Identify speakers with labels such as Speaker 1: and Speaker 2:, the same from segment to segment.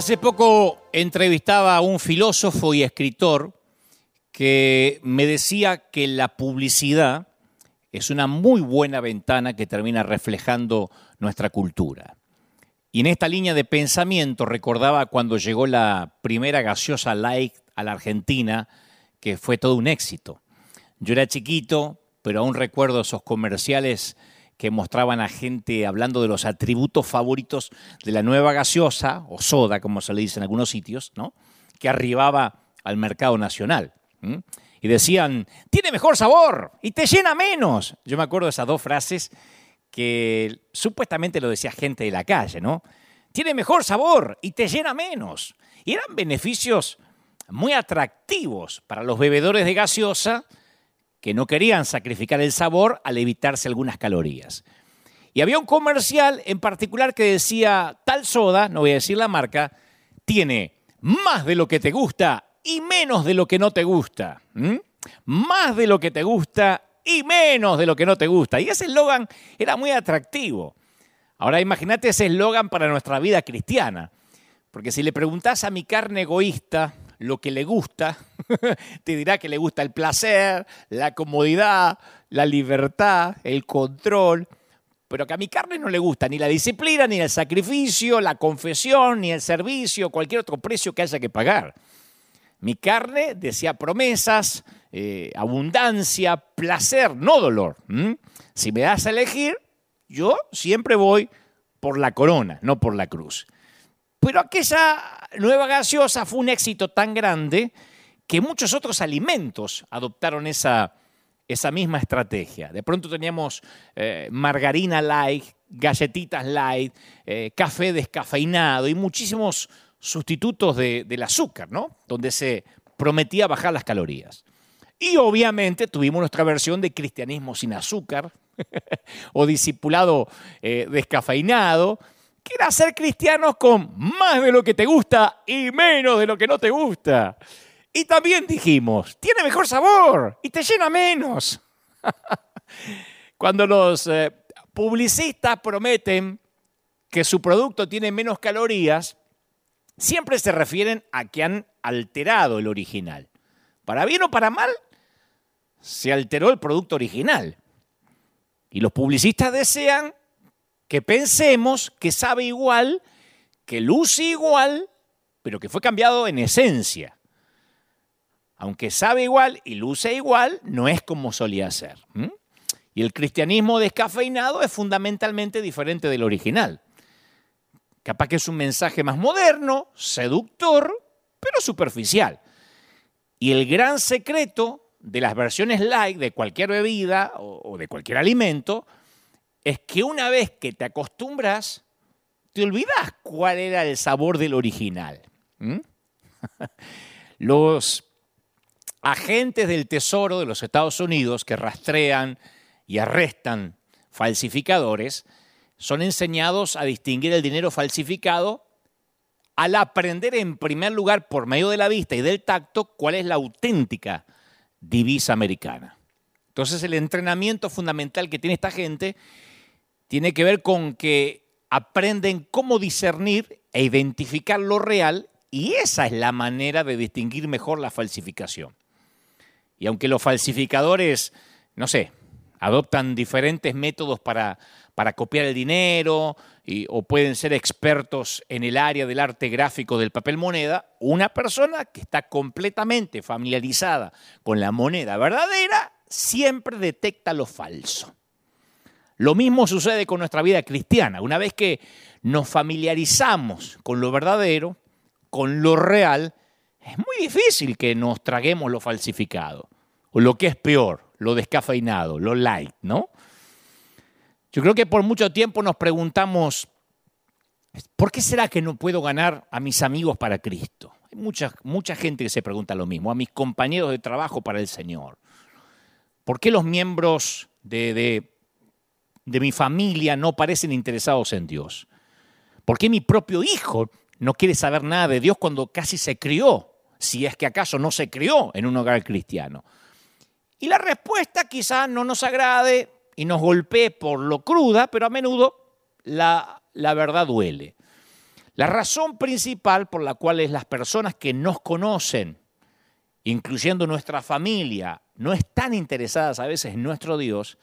Speaker 1: Hace poco entrevistaba a un filósofo y escritor que me decía que la publicidad es una muy buena ventana que termina reflejando nuestra cultura. Y en esta línea de pensamiento recordaba cuando llegó la primera gaseosa light a la Argentina, que fue todo un éxito. Yo era chiquito, pero aún recuerdo esos comerciales que mostraban a gente hablando de los atributos favoritos de la nueva gaseosa, o soda, como se le dice en algunos sitios, ¿no? que arribaba al mercado nacional. Y decían, tiene mejor sabor y te llena menos. Yo me acuerdo de esas dos frases que supuestamente lo decía gente de la calle, ¿no? Tiene mejor sabor y te llena menos. Y eran beneficios muy atractivos para los bebedores de gaseosa que no querían sacrificar el sabor al evitarse algunas calorías. Y había un comercial en particular que decía, tal soda, no voy a decir la marca, tiene más de lo que te gusta y menos de lo que no te gusta. Más de lo que te gusta y menos de lo que no te gusta. Y ese eslogan era muy atractivo. Ahora imagínate ese eslogan para nuestra vida cristiana. Porque si le preguntas a mi carne egoísta lo que le gusta, te dirá que le gusta el placer, la comodidad, la libertad, el control, pero que a mi carne no le gusta ni la disciplina, ni el sacrificio, la confesión, ni el servicio, cualquier otro precio que haya que pagar. Mi carne desea promesas, eh, abundancia, placer, no dolor. Si me das a elegir, yo siempre voy por la corona, no por la cruz. Pero aquella nueva gaseosa fue un éxito tan grande que muchos otros alimentos adoptaron esa, esa misma estrategia. De pronto teníamos eh, margarina light, galletitas light, eh, café descafeinado y muchísimos sustitutos del azúcar, ¿no? Donde se prometía bajar las calorías. Y obviamente tuvimos nuestra versión de cristianismo sin azúcar o discipulado eh, descafeinado, que era ser cristianos con más de lo que te gusta y menos de lo que no te gusta. Y también dijimos, tiene mejor sabor y te llena menos. Cuando los eh, publicistas prometen que su producto tiene menos calorías, siempre se refieren a que han alterado el original. Para bien o para mal, se alteró el producto original. Y los publicistas desean que pensemos que sabe igual, que luce igual, pero que fue cambiado en esencia. Aunque sabe igual y luce igual, no es como solía ser. Y el cristianismo descafeinado es fundamentalmente diferente del original. Capaz que es un mensaje más moderno, seductor, pero superficial. Y el gran secreto de las versiones light de cualquier bebida o, de cualquier alimento es que una vez que te acostumbras, te olvidas cuál era el sabor del original. Los agentes del Tesoro de los Estados Unidos que rastrean y arrestan falsificadores son enseñados a distinguir el dinero falsificado al aprender en primer lugar por medio de la vista y del tacto cuál es la auténtica divisa americana. Entonces el entrenamiento fundamental que tiene esta gente tiene que ver con que aprenden cómo discernir e identificar lo real y esa es la manera de distinguir mejor la falsificación. Y aunque los falsificadores, no sé, adoptan diferentes métodos para para copiar el dinero o pueden ser expertos en el área del arte gráfico del papel moneda, una persona que está completamente familiarizada con la moneda verdadera siempre detecta lo falso. Lo mismo sucede con nuestra vida cristiana. Una vez que nos familiarizamos con lo verdadero, con lo real, es muy difícil que nos traguemos lo falsificado. O lo que es peor, lo descafeinado, lo light, ¿no? Yo creo que por mucho tiempo nos preguntamos, ¿por qué será que no puedo ganar a mis amigos para Cristo? Hay mucha, mucha gente que se pregunta lo mismo, a mis compañeros de trabajo para el Señor. ¿Por qué los miembros de, de, de mi familia no parecen interesados en Dios? ¿Por qué mi propio hijo no quiere saber nada de Dios cuando casi se crió? Si es que acaso no se crió en un hogar cristiano. Y la respuesta quizás no nos agrade, y nos golpee por lo cruda, pero a menudo la, la verdad duele. La razón principal por la cual las personas que nos conocen, incluyendo nuestra familia, no están interesadas a veces en nuestro Dios,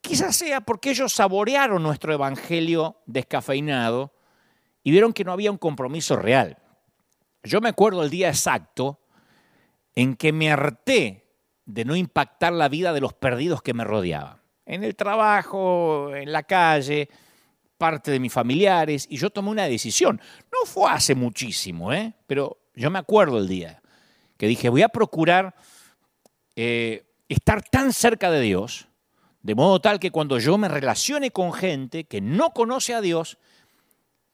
Speaker 1: quizás sea porque ellos saborearon nuestro evangelio descafeinado y vieron que no había un compromiso real. Yo me acuerdo el día exacto en que me harté de no impactar la vida de los perdidos que me rodeaban. En el trabajo, en la calle, parte de mis familiares, y yo tomé una decisión. No fue hace muchísimo, ¿eh? pero yo me acuerdo el día que dije, voy a procurar eh, estar tan cerca de Dios, de modo tal que cuando yo me relacione con gente que no conoce a Dios,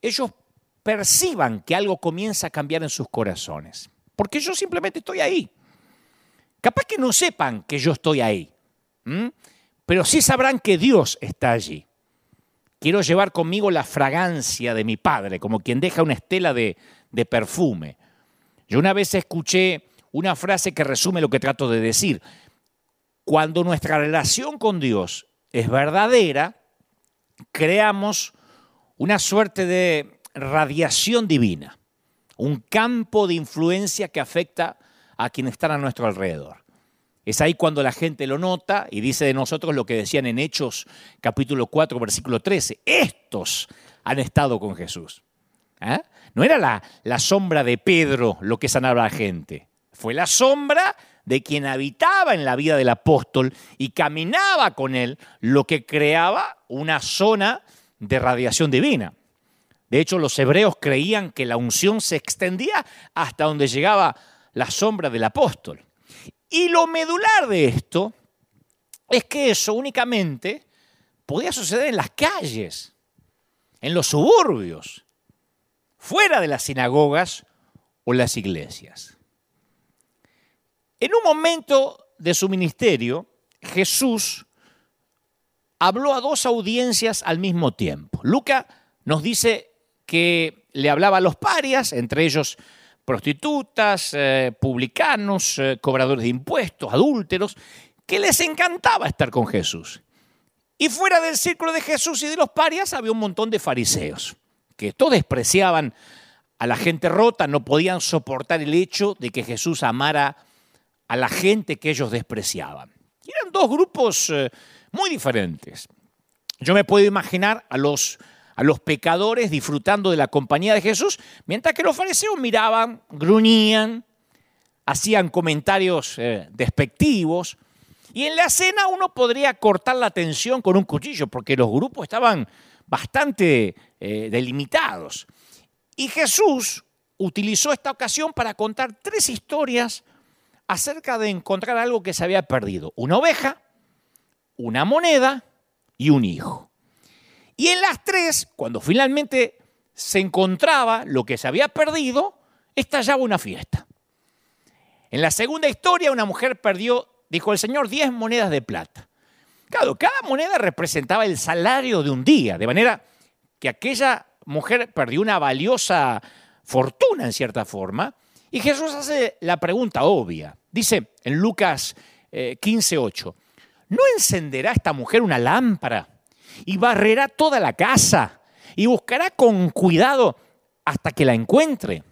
Speaker 1: ellos perciban que algo comienza a cambiar en sus corazones. Porque yo simplemente estoy ahí. Capaz que no sepan que yo estoy ahí, pero sí sabrán que Dios está allí. Quiero llevar conmigo la fragancia de mi Padre, como quien deja una estela de, de perfume. Yo una vez escuché una frase que resume lo que trato de decir. Cuando nuestra relación con Dios es verdadera, creamos una suerte de radiación divina, un campo de influencia que afecta a quienes están a nuestro alrededor. Es ahí cuando la gente lo nota y dice de nosotros lo que decían en Hechos capítulo 4, versículo 13. Estos han estado con Jesús. ¿Ah? No era la, la, sombra de Pedro lo que sanaba a la gente. Fue la sombra de quien habitaba en la vida del apóstol y caminaba con él, lo que creaba una zona de radiación divina. De hecho, los hebreos creían que la unción se extendía hasta donde llegaba la sombra del apóstol. Y lo medular de esto es que eso únicamente podía suceder en las calles, en los suburbios, fuera de las sinagogas o las iglesias. En un momento de su ministerio, Jesús habló a dos audiencias al mismo tiempo. Lucas nos dice que le hablaba a los parias, entre ellos prostitutas, eh, publicanos, eh, cobradores de impuestos, adúlteros, que les encantaba estar con Jesús. Y fuera del círculo de Jesús y de los parias había un montón de fariseos, que todos despreciaban a la gente rota, no podían soportar el hecho de que Jesús amara a la gente que ellos despreciaban. Eran dos grupos eh, muy diferentes. Yo me puedo imaginar a los a los pecadores disfrutando de la compañía de Jesús, mientras que los fariseos miraban, gruñían, hacían comentarios eh, despectivos. Y en la cena uno podría cortar la tensión con un cuchillo, porque los grupos estaban bastante eh, delimitados. Y Jesús utilizó esta ocasión para contar tres historias acerca de encontrar algo que se había perdido. Una oveja, una moneda y un hijo. Y en las tres, cuando finalmente se encontraba lo que se había perdido, estallaba una fiesta. En la segunda historia, una mujer perdió, dijo el Señor, diez monedas de plata. Claro, cada moneda representaba el salario de un día, de manera que aquella mujer perdió una valiosa fortuna en cierta forma. Y Jesús hace la pregunta obvia. Dice en Lucas 15:8, eh, ¿no encenderá esta mujer una lámpara? y barrerá toda la casa y buscará con cuidado hasta que la encuentre.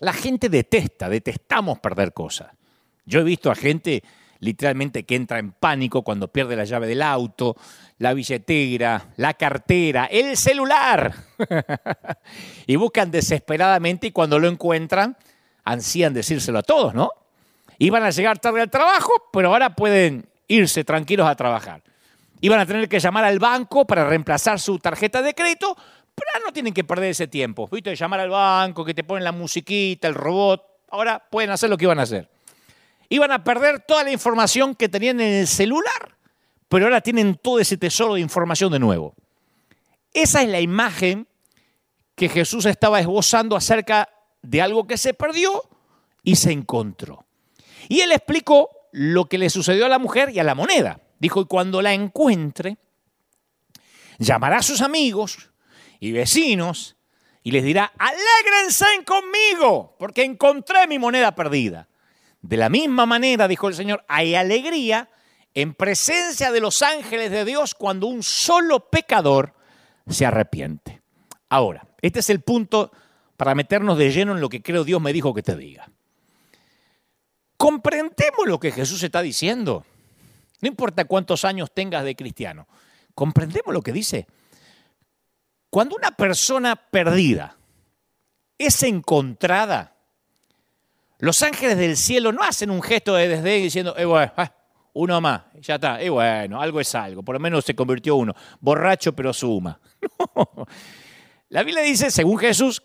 Speaker 1: La gente detesta, detestamos perder cosas. Yo he visto a gente literalmente que entra en pánico cuando pierde la llave del auto, la billetera, la cartera, el celular. y buscan desesperadamente y cuando lo encuentran, ansían decírselo a todos, ¿no? Iban a llegar tarde al trabajo, pero ahora pueden irse tranquilos a trabajar. Iban a tener que llamar al banco para reemplazar su tarjeta de crédito, pero no tienen que perder ese tiempo. ¿Viste? Llamar al banco, que te ponen la musiquita, el robot. Ahora pueden hacer lo que iban a hacer. Iban a perder toda la información que tenían en el celular, pero ahora tienen todo ese tesoro de información de nuevo. Esa es la imagen que Jesús estaba esbozando acerca de algo que se perdió y se encontró. Y él explicó lo que le sucedió a la mujer y a la moneda. Dijo, y cuando la encuentre, llamará a sus amigos y vecinos y les dirá, alégrense conmigo, porque encontré mi moneda perdida. De la misma manera, dijo el Señor, hay alegría en presencia de los ángeles de Dios cuando un solo pecador se arrepiente. Ahora, Este es el punto para meternos de lleno en lo que creo Dios me dijo que te diga. ¿Comprendemos lo que Jesús está diciendo? No importa cuántos años tengas de cristiano. ¿Comprendemos lo que dice? Cuando una persona perdida es encontrada, los ángeles del cielo no hacen un gesto de desdén diciendo, eh, bueno, ah, uno más, ya está, eh, bueno, algo es algo, por lo menos se convirtió uno, borracho pero suma. La Biblia dice, según Jesús,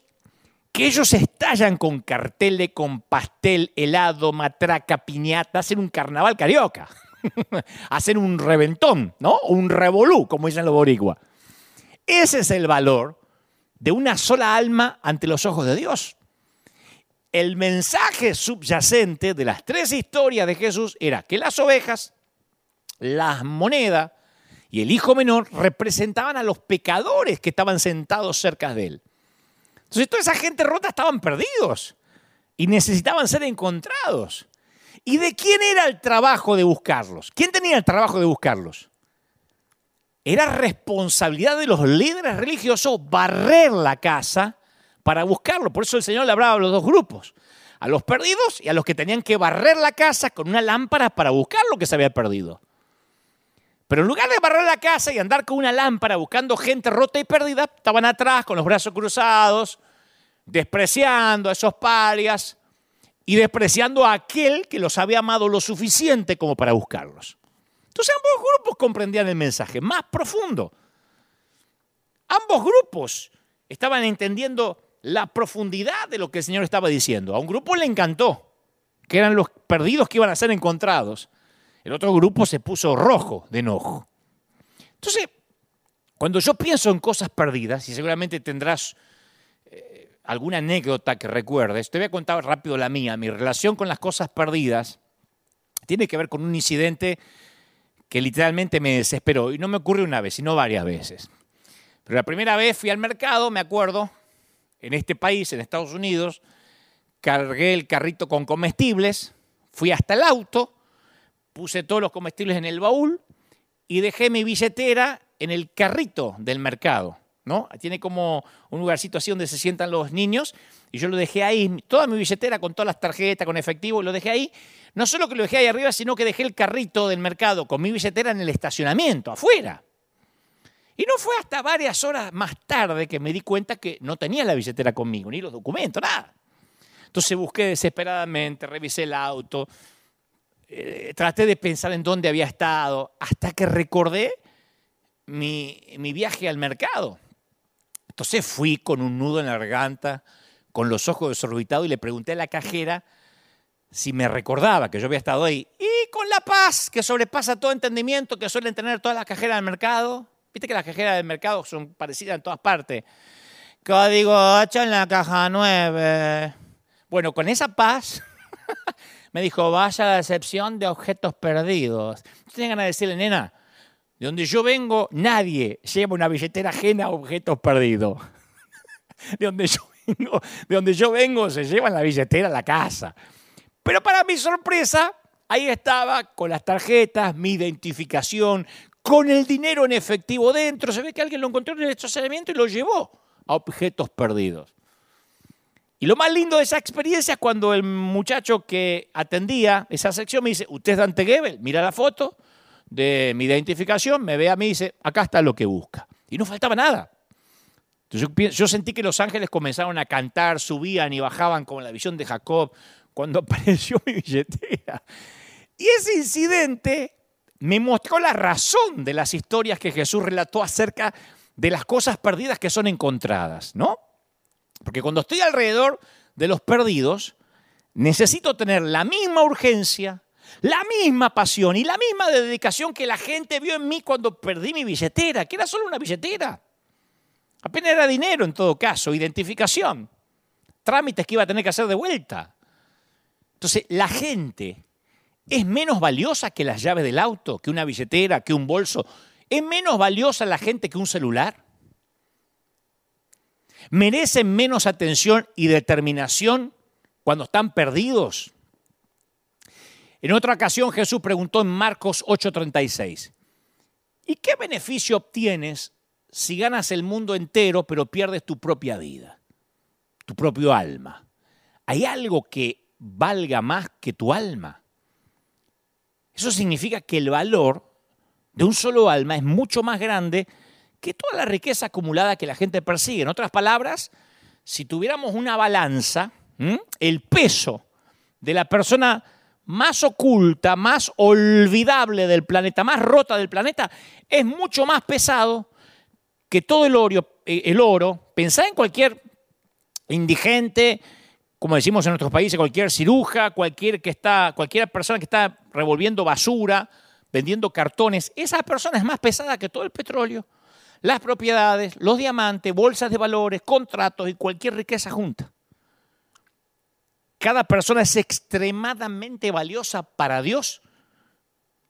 Speaker 1: que ellos estallan con carteles, con pastel, helado, matraca, piñata, hacen un carnaval carioca, hacen un reventón, ¿no? Un revolú, como dicen los boricuas. Ese es el valor de una sola alma ante los ojos de Dios. El mensaje subyacente de las tres historias de Jesús era que las ovejas, las monedas y el hijo menor representaban a los pecadores que estaban sentados cerca de él. Entonces toda esa gente rota estaban perdidos y necesitaban ser encontrados. ¿Y de quién era el trabajo de buscarlos? ¿Quién tenía el trabajo de buscarlos? Era responsabilidad de los líderes religiosos barrer la casa para buscarlo. Por eso el Señor le hablaba a los dos grupos, a los perdidos y a los que tenían que barrer la casa con una lámpara para buscar lo que se había perdido. Pero en lugar de barrer la casa y andar con una lámpara buscando gente rota y perdida, estaban atrás con los brazos cruzados, despreciando a esos parias y despreciando a aquel que los había amado lo suficiente como para buscarlos. Entonces ambos grupos comprendían el mensaje más profundo. Ambos grupos estaban entendiendo la profundidad de lo que el Señor estaba diciendo. A un grupo le encantó, que eran los perdidos que iban a ser encontrados. El otro grupo se puso rojo de enojo. Entonces, cuando yo pienso en cosas perdidas, y seguramente tendrás alguna anécdota que recuerdes, te voy a contar rápido la mía. Mi relación con las cosas perdidas tiene que ver con un incidente que literalmente me desesperó. Y no me ocurre una vez, sino varias veces. Pero la primera vez fui al mercado, me acuerdo, en este país, en Estados Unidos, cargué el carrito con comestibles, fui hasta el auto, puse todos los comestibles en el baúl y dejé mi billetera en el carrito del mercado. ¿No? Tiene como un lugarcito así donde se sientan los niños y yo lo dejé ahí, toda mi billetera con todas las tarjetas, con efectivo, lo dejé ahí. No solo que lo dejé ahí arriba, sino que dejé el carrito del mercado con mi billetera en el estacionamiento, afuera. Y no fue hasta varias horas más tarde que me di cuenta que no tenía la billetera conmigo, ni los documentos, nada. Entonces busqué desesperadamente, revisé el auto, eh, traté de pensar en dónde había estado, hasta que recordé mi viaje al mercado. Entonces fui con un nudo en la garganta, con los ojos desorbitados y le pregunté a la cajera si me recordaba que yo había estado ahí. Y con la paz que sobrepasa todo entendimiento que suelen tener todas las cajeras del mercado. Viste que las cajeras del mercado son parecidas en todas partes. Código 8 en la caja 9. Bueno, con esa paz me dijo, vaya a la excepción de objetos perdidos. Tenía ganas de decirle, nena, de donde yo vengo, nadie lleva una billetera ajena a objetos perdidos. De donde yo vengo, de donde yo se llevan la billetera a la casa. Pero para mi sorpresa, ahí estaba con las tarjetas, mi identificación, con el dinero en efectivo dentro. Se ve que alguien lo encontró en el estacionamiento y lo llevó a objetos perdidos. Y lo más lindo de esa experiencia es cuando el muchacho que atendía esa sección me dice, ¿usted es Dante Gebel? Mira la foto de mi identificación, me ve a mí y dice, acá está lo que busca. Y no faltaba nada. Entonces yo, sentí que los ángeles comenzaron a cantar, subían y bajaban como la visión de Jacob cuando apareció mi billetera. Y ese incidente me mostró la razón de las historias que Jesús relató acerca de las cosas perdidas que son encontradas, ¿no? Porque cuando estoy alrededor de los perdidos, necesito tener la misma urgencia, la misma pasión y la misma dedicación que la gente vio en mí cuando perdí mi billetera, que era solo una billetera. Apenas era dinero en todo caso, identificación, trámites que iba a tener que hacer de vuelta. Entonces, la gente es menos valiosa que las llaves del auto, que una billetera, que un bolso. ¿Es menos valiosa la gente que un celular? ¿Merecen menos atención y determinación cuando están perdidos? En otra ocasión Jesús preguntó en Marcos 8:36, ¿y qué beneficio obtienes si ganas el mundo entero pero pierdes tu propia vida, tu propio alma? ¿Hay algo que valga más que tu alma? Eso significa que el valor de un solo alma es mucho más grande que toda la riqueza acumulada que la gente persigue. En otras palabras, si tuviéramos una balanza, el peso de la persona más oculta, más olvidable del planeta, más rota del planeta, es mucho más pesado que todo el oro. Eh, el oro. En cualquier indigente, como decimos en nuestros países, cualquier ciruja, cualquier que está, cualquier persona que está revolviendo basura, vendiendo cartones, esa persona es más pesada que todo el petróleo, las propiedades, los diamantes, bolsas de valores, contratos y cualquier riqueza junta. Cada persona es extremadamente valiosa para Dios,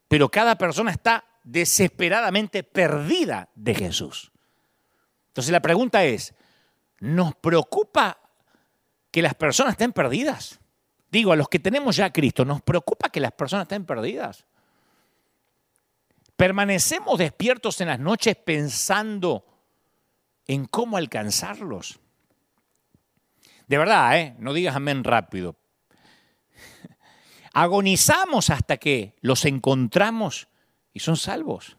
Speaker 1: pero cada persona está desesperadamente perdida de Jesús. Entonces la pregunta es, ¿nos preocupa que las personas estén perdidas? Digo, a los que tenemos ya a Cristo, ¿nos preocupa que las personas estén perdidas? ¿Permanecemos despiertos en las noches pensando en cómo alcanzarlos? De verdad, ¿eh? no digas amén rápido. Agonizamos hasta que los encontramos y son salvos.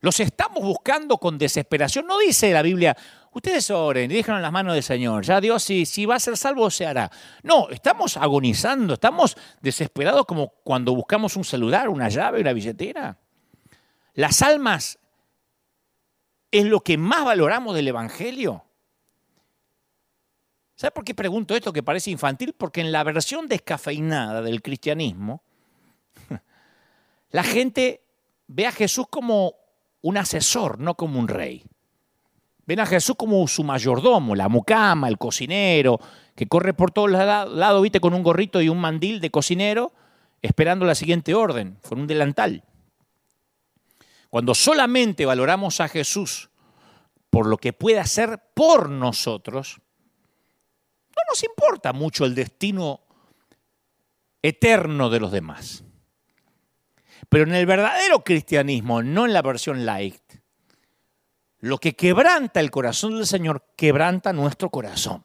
Speaker 1: Los estamos buscando con desesperación. No dice la Biblia, ustedes oren y déjenlo en las manos del Señor. Ya Dios, si, si va a ser salvo, se hará. No, estamos agonizando, estamos desesperados como cuando buscamos un celular, una llave, una billetera. Las almas es lo que más valoramos del Evangelio. ¿Sabe por qué pregunto esto que parece infantil? Porque en la versión descafeinada del cristianismo, la gente ve a Jesús como un asesor, no como un rey. Ven a Jesús como su mayordomo, la mucama, el cocinero, que corre por todos lados, viste, con un gorrito y un mandil de cocinero, esperando la siguiente orden, con un delantal. Cuando solamente valoramos a Jesús por lo que puede hacer por nosotros, no nos importa mucho el destino eterno de los demás. Pero en el verdadero cristianismo, no en la versión light, lo que quebranta el corazón del Señor, quebranta nuestro corazón.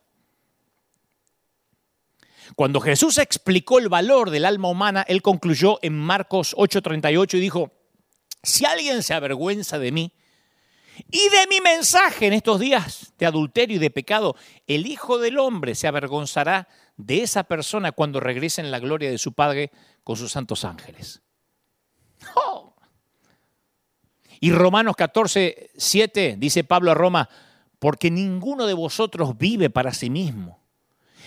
Speaker 1: Cuando Jesús explicó el valor del alma humana, él concluyó en Marcos 8:38 y dijo, si alguien se avergüenza de mí y de mi mensaje en estos días de adulterio y de pecado, el Hijo del Hombre se avergonzará de esa persona cuando regrese en la gloria de su Padre con sus santos ángeles. Y Romanos 14, 7 dice Pablo a Roma, porque ninguno de vosotros vive para sí mismo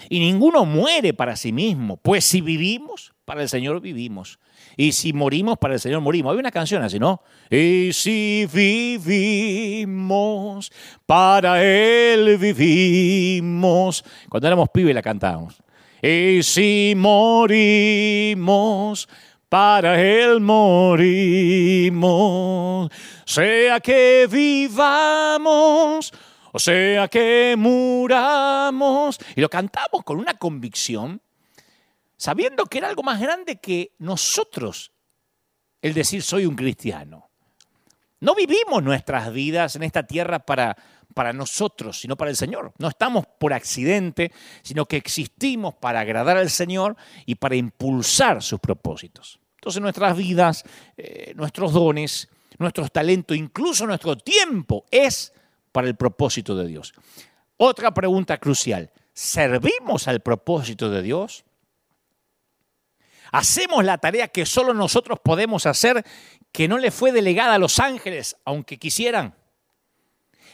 Speaker 1: y ninguno muere para sí mismo, pues si vivimos, para el Señor vivimos. Y si morimos, para el Señor morimos. Hay una canción así, ¿no? Y si vivimos, para Él vivimos. Cuando éramos pibes la cantábamos. Y si morimos, para Él morimos, sea que vivamos o sea que muramos. Y lo cantamos con una convicción, sabiendo que era algo más grande que nosotros el decir soy un cristiano. No vivimos nuestras vidas en esta tierra para, para nosotros, sino para el Señor. No estamos por accidente, sino que existimos para agradar al Señor y para impulsar sus propósitos. Entonces nuestras vidas, eh, nuestros dones, nuestros talentos, incluso nuestro tiempo es para el propósito de Dios. Otra pregunta crucial, ¿servimos al propósito de Dios? ¿Hacemos la tarea que solo nosotros podemos hacer, que no le fue delegada a los ángeles, aunque quisieran?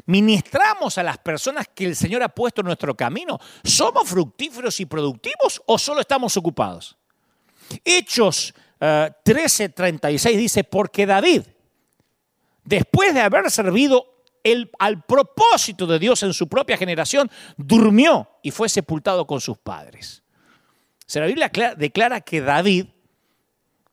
Speaker 1: ¿Ministramos a las personas que el Señor ha puesto en nuestro camino? ¿Somos fructíferos y productivos o solo estamos ocupados? Hechos 13:36 eh, dice, porque David, después de haber servido al propósito de Dios en su propia generación, durmió y fue sepultado con sus padres. O la Biblia declara que David,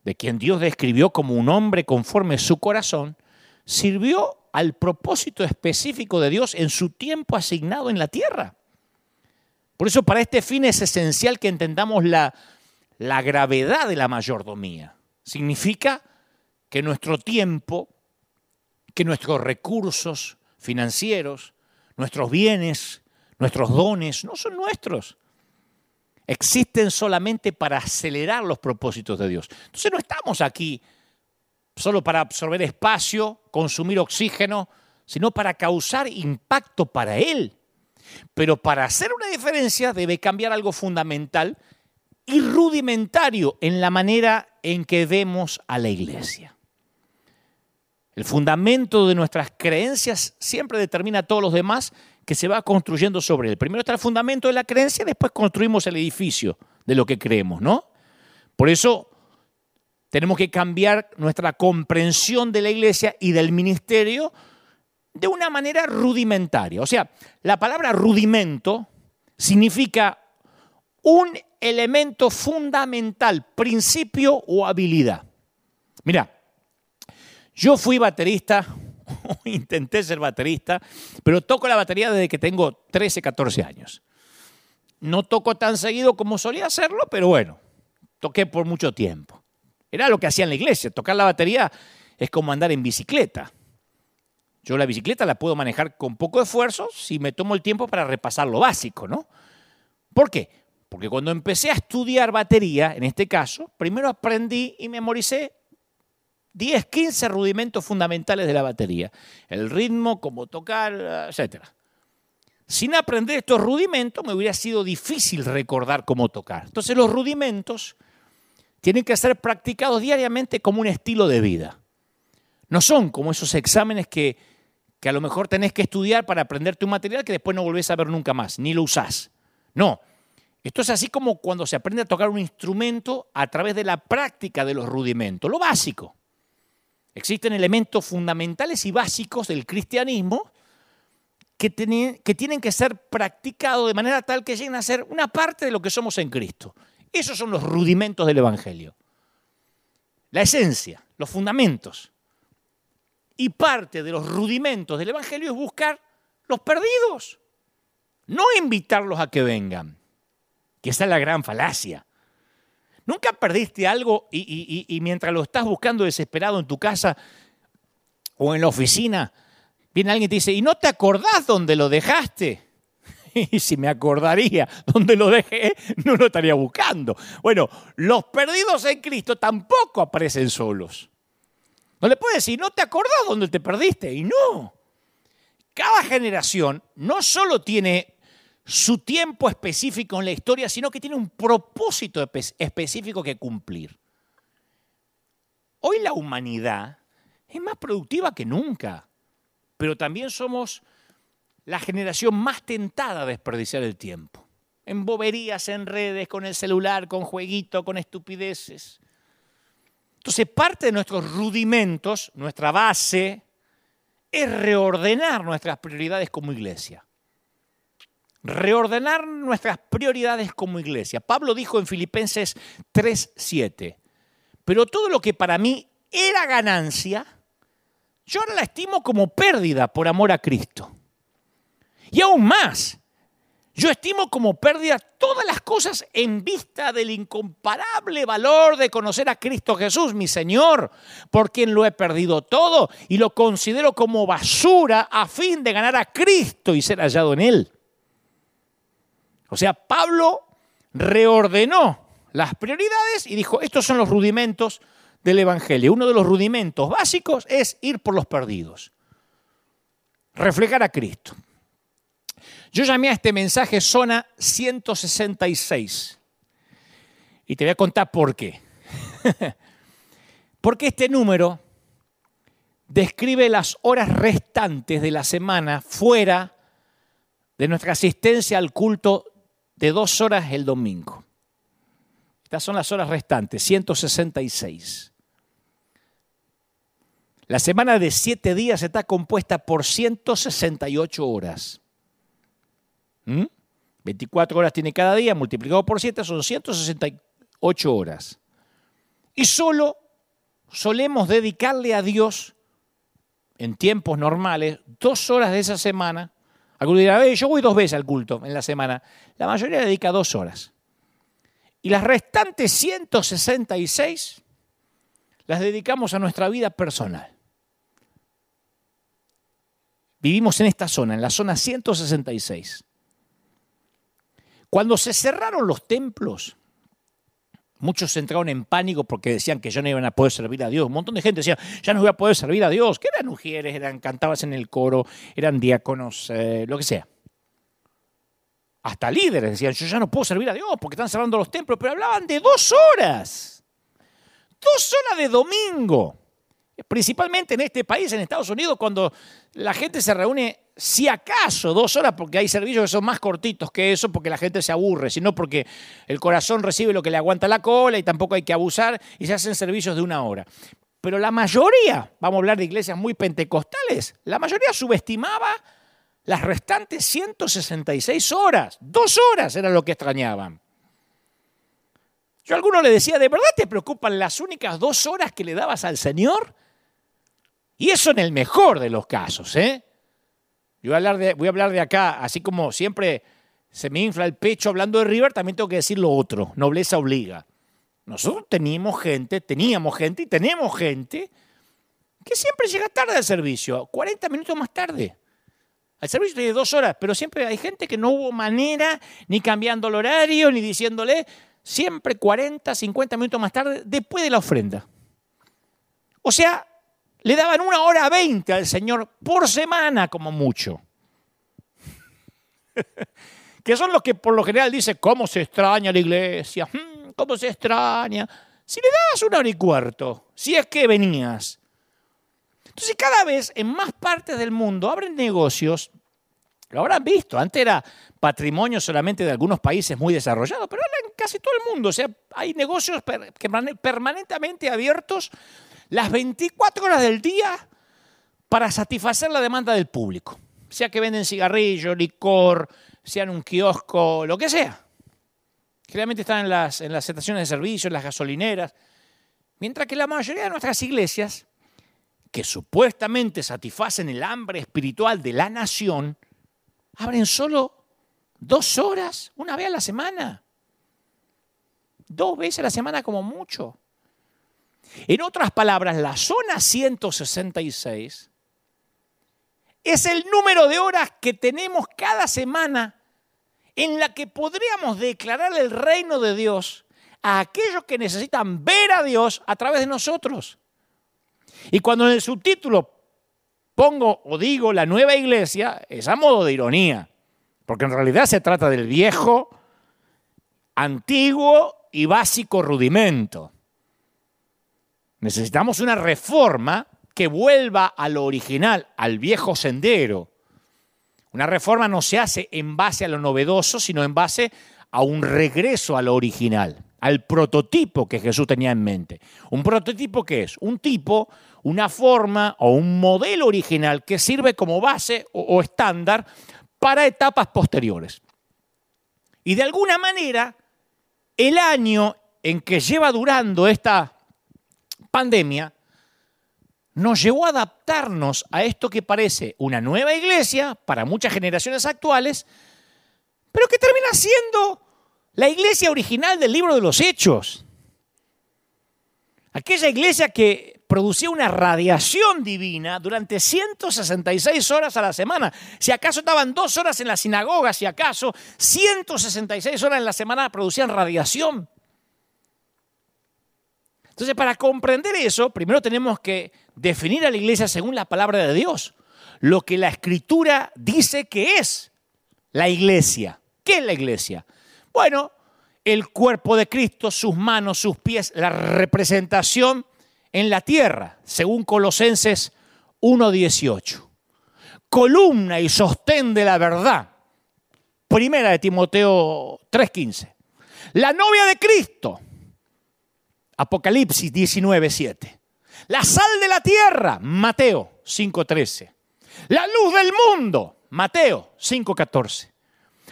Speaker 1: de quien Dios describió como un hombre conforme su corazón, sirvió al propósito específico de Dios en su tiempo asignado en la tierra. Por eso para este fin es esencial que entendamos la, la gravedad de la mayordomía. Significa que nuestro tiempo que nuestros recursos financieros, nuestros bienes, nuestros dones, no son nuestros. Existen solamente para acelerar los propósitos de Dios. Entonces no estamos aquí solo para absorber espacio, consumir oxígeno, sino para causar impacto para Él. Pero para hacer una diferencia debe cambiar algo fundamental y rudimentario en la manera en que vemos a la iglesia. El fundamento de nuestras creencias siempre determina a todos los demás que se va construyendo sobre él. Primero está el fundamento de la creencia, después construimos el edificio de lo que creemos, ¿no? Por eso tenemos que cambiar nuestra comprensión de la iglesia y del ministerio de una manera rudimentaria. O sea, la palabra rudimento significa un elemento fundamental, principio o habilidad. Mira, yo fui baterista, intenté ser baterista, pero toco la batería desde que tengo 13, 14 años. No toco tan seguido como solía hacerlo, pero bueno, toqué por mucho tiempo. Era lo que hacía en la iglesia. Tocar la batería es como andar en bicicleta. Yo la bicicleta la puedo manejar con poco esfuerzo si me tomo el tiempo para repasar lo básico, ¿no? ¿Por qué? Porque cuando empecé a estudiar batería, en este caso, primero aprendí y memoricé 10, 15 rudimentos fundamentales de la batería. El ritmo, cómo tocar, etc. Sin aprender estos rudimentos me hubiera sido difícil recordar cómo tocar. Entonces los rudimentos tienen que ser practicados diariamente como un estilo de vida. No son como esos exámenes que, que a lo mejor tenés que estudiar para aprenderte un material que después no volvés a ver nunca más, ni lo usás. No, esto es así como cuando se aprende a tocar un instrumento a través de la práctica de los rudimentos, lo básico. Existen elementos fundamentales y básicos del cristianismo que, tienen que ser practicados de manera tal que lleguen a ser una parte de lo que somos en Cristo. Esos son los rudimentos del Evangelio. La esencia, los fundamentos. Y parte de los rudimentos del Evangelio es buscar los perdidos, no invitarlos a que vengan, que esa es la gran falacia. ¿Nunca perdiste algo y, mientras lo estás buscando desesperado en tu casa o en la oficina, viene alguien y te dice, ¿y no te acordás dónde lo dejaste? Y si me acordaría dónde lo dejé, no lo estaría buscando. Bueno, los perdidos en Cristo tampoco aparecen solos. No le puedes decir, no te acordás dónde te perdiste. Y no. Cada generación no solo tiene su tiempo específico en la historia, sino que tiene un propósito específico que cumplir. Hoy la humanidad es más productiva que nunca, pero también somos la generación más tentada a desperdiciar el tiempo. En boberías, en redes, con el celular, con jueguito, con estupideces. Entonces, parte de nuestros rudimentos, nuestra base, es reordenar nuestras prioridades como iglesia reordenar nuestras prioridades como iglesia. Pablo dijo en Filipenses 3:7, pero todo lo que para mí era ganancia, yo ahora la estimo como pérdida por amor a Cristo. Y aún más, yo estimo como pérdida todas las cosas en vista del incomparable valor de conocer a Cristo Jesús, mi Señor, por quien lo he perdido todo y lo considero como basura a fin de ganar a Cristo y ser hallado en Él. O sea, Pablo reordenó las prioridades y dijo, estos son los rudimentos del Evangelio. Uno de los rudimentos básicos es ir por los perdidos, reflejar a Cristo. Yo llamé a este mensaje zona 166 y te voy a contar por qué. Porque este número describe las horas restantes de la semana fuera de nuestra asistencia al culto de dos horas el domingo. Estas son las horas restantes, 166. La semana de siete días está compuesta por 168 horas. 24 ¿Mm? horas tiene cada día, multiplicado por 7 son 168 horas. Y solo solemos dedicarle a Dios, en tiempos normales, dos horas de esa semana Algunos dirán, yo voy dos veces al culto en la semana. La mayoría dedica dos horas. Y las restantes 166 las dedicamos a nuestra vida personal. vivimos en esta zona, en la zona 166. Cuando se cerraron los templos, muchos entraron en pánico porque decían que ya no iban a poder servir a Dios. Un montón de gente decía, ya no voy a poder servir a Dios. Que eran mujeres, eran cantabas en el coro, eran diáconos, eh, lo que sea. Hasta líderes decían, yo ya no puedo servir a Dios porque están cerrando los templos, pero hablaban de dos horas. Dos horas de domingo. Principalmente en este país, en Estados Unidos, cuando la gente se reúne, si acaso, dos horas, porque hay servicios que son más cortitos que eso, porque la gente se aburre, sino porque el corazón recibe lo que le aguanta la cola y tampoco hay que abusar y se hacen servicios de una hora. Pero la mayoría, vamos a hablar de iglesias muy pentecostales, la mayoría subestimaba las restantes 166 horas. Dos horas era lo que extrañaban. Yo a alguno le decía, ¿de verdad te preocupan las únicas dos horas que le dabas al Señor? Y eso en el mejor de los casos, ¿eh? Yo voy a hablar de, voy a hablar de acá, así como siempre se me infla el pecho hablando de River, también tengo que decir lo otro, nobleza obliga. Nosotros teníamos gente, teníamos gente y tenemos gente que siempre llega tarde al servicio, 40 minutos más tarde. El servicio tiene dos horas, pero siempre hay gente que no hubo manera, ni cambiando el horario, ni diciéndole, siempre 40, 50 minutos más tarde, después de la ofrenda. O sea, le daban una hora veinte al Señor por semana como mucho. que son los que por lo general dicen, ¿cómo se extraña la iglesia? Hmm, ¿Cómo se extraña? Si le das una hora y cuarto, si es que venías. Entonces cada vez en más partes del mundo abren negocios, lo habrán visto, antes era patrimonio solamente de algunos países muy desarrollados, pero ahora en casi todo el mundo, o sea, hay negocios permanentemente abiertos las 24 horas del día para satisfacer la demanda del público. Sea que venden cigarrillos, licor, sean un kiosco, lo que sea. Generalmente están en las, en las estaciones de servicio, en las gasolineras. Mientras que la mayoría de nuestras iglesias, que supuestamente satisfacen el hambre espiritual de la nación, abren solo dos horas, una vez a la semana. Dos veces a la semana como mucho. En otras palabras, la zona 166 es el número de horas que tenemos cada semana en la que podríamos declarar el reino de Dios a aquellos que necesitan ver a Dios a través de nosotros. Y cuando en el subtítulo pongo o digo la nueva iglesia, es a modo de ironía, porque en realidad se trata del viejo, antiguo y básico rudimento. Necesitamos una reforma que vuelva a lo original, al viejo sendero. Una reforma no se hace en base a lo novedoso, sino en base a un regreso a lo original, al prototipo que Jesús tenía en mente. ¿Un prototipo qué es? Un tipo, una forma o un modelo original que sirve como base o, estándar para etapas posteriores. Y de alguna manera, el año en que lleva durando esta pandemia nos llevó a adaptarnos a esto que parece una nueva iglesia para muchas generaciones actuales, pero que termina siendo la iglesia original del libro de los Hechos. Aquella iglesia que producía una radiación divina durante 166 horas a la semana. Si acaso estaban dos horas en la sinagoga, si acaso 166 horas en la semana producían radiación. Entonces, para comprender eso, primero tenemos que definir a la iglesia según la palabra de Dios, lo que la escritura dice que es la iglesia. ¿Qué es la iglesia? Bueno, el cuerpo de Cristo, sus manos, sus pies, la representación en la tierra, según Colosenses 1.18. Columna y sostén de la verdad. Primera de Timoteo 3.15. La novia de Cristo, Apocalipsis 19, 7. La sal de la tierra, Mateo 5.13. La luz del mundo, Mateo 5.14.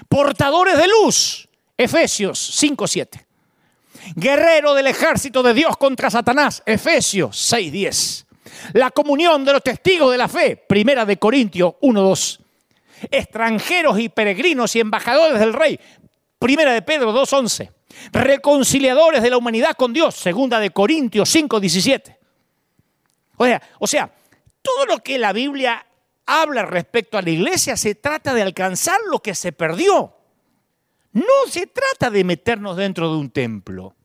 Speaker 1: Portadores de luz, Efesios 5.7. Guerrero del ejército de Dios contra Satanás, Efesios 6.10. La comunión de los testigos de la fe, Primera de Corintios 1.2. Extranjeros y peregrinos y embajadores del rey, Primera de Pedro 2.11 reconciliadores de la humanidad con Dios, segunda de Corintios 5, 17. O sea, o sea, todo lo que la Biblia habla respecto a la iglesia, se trata de alcanzar lo que se perdió. No se trata de meternos dentro de un templo.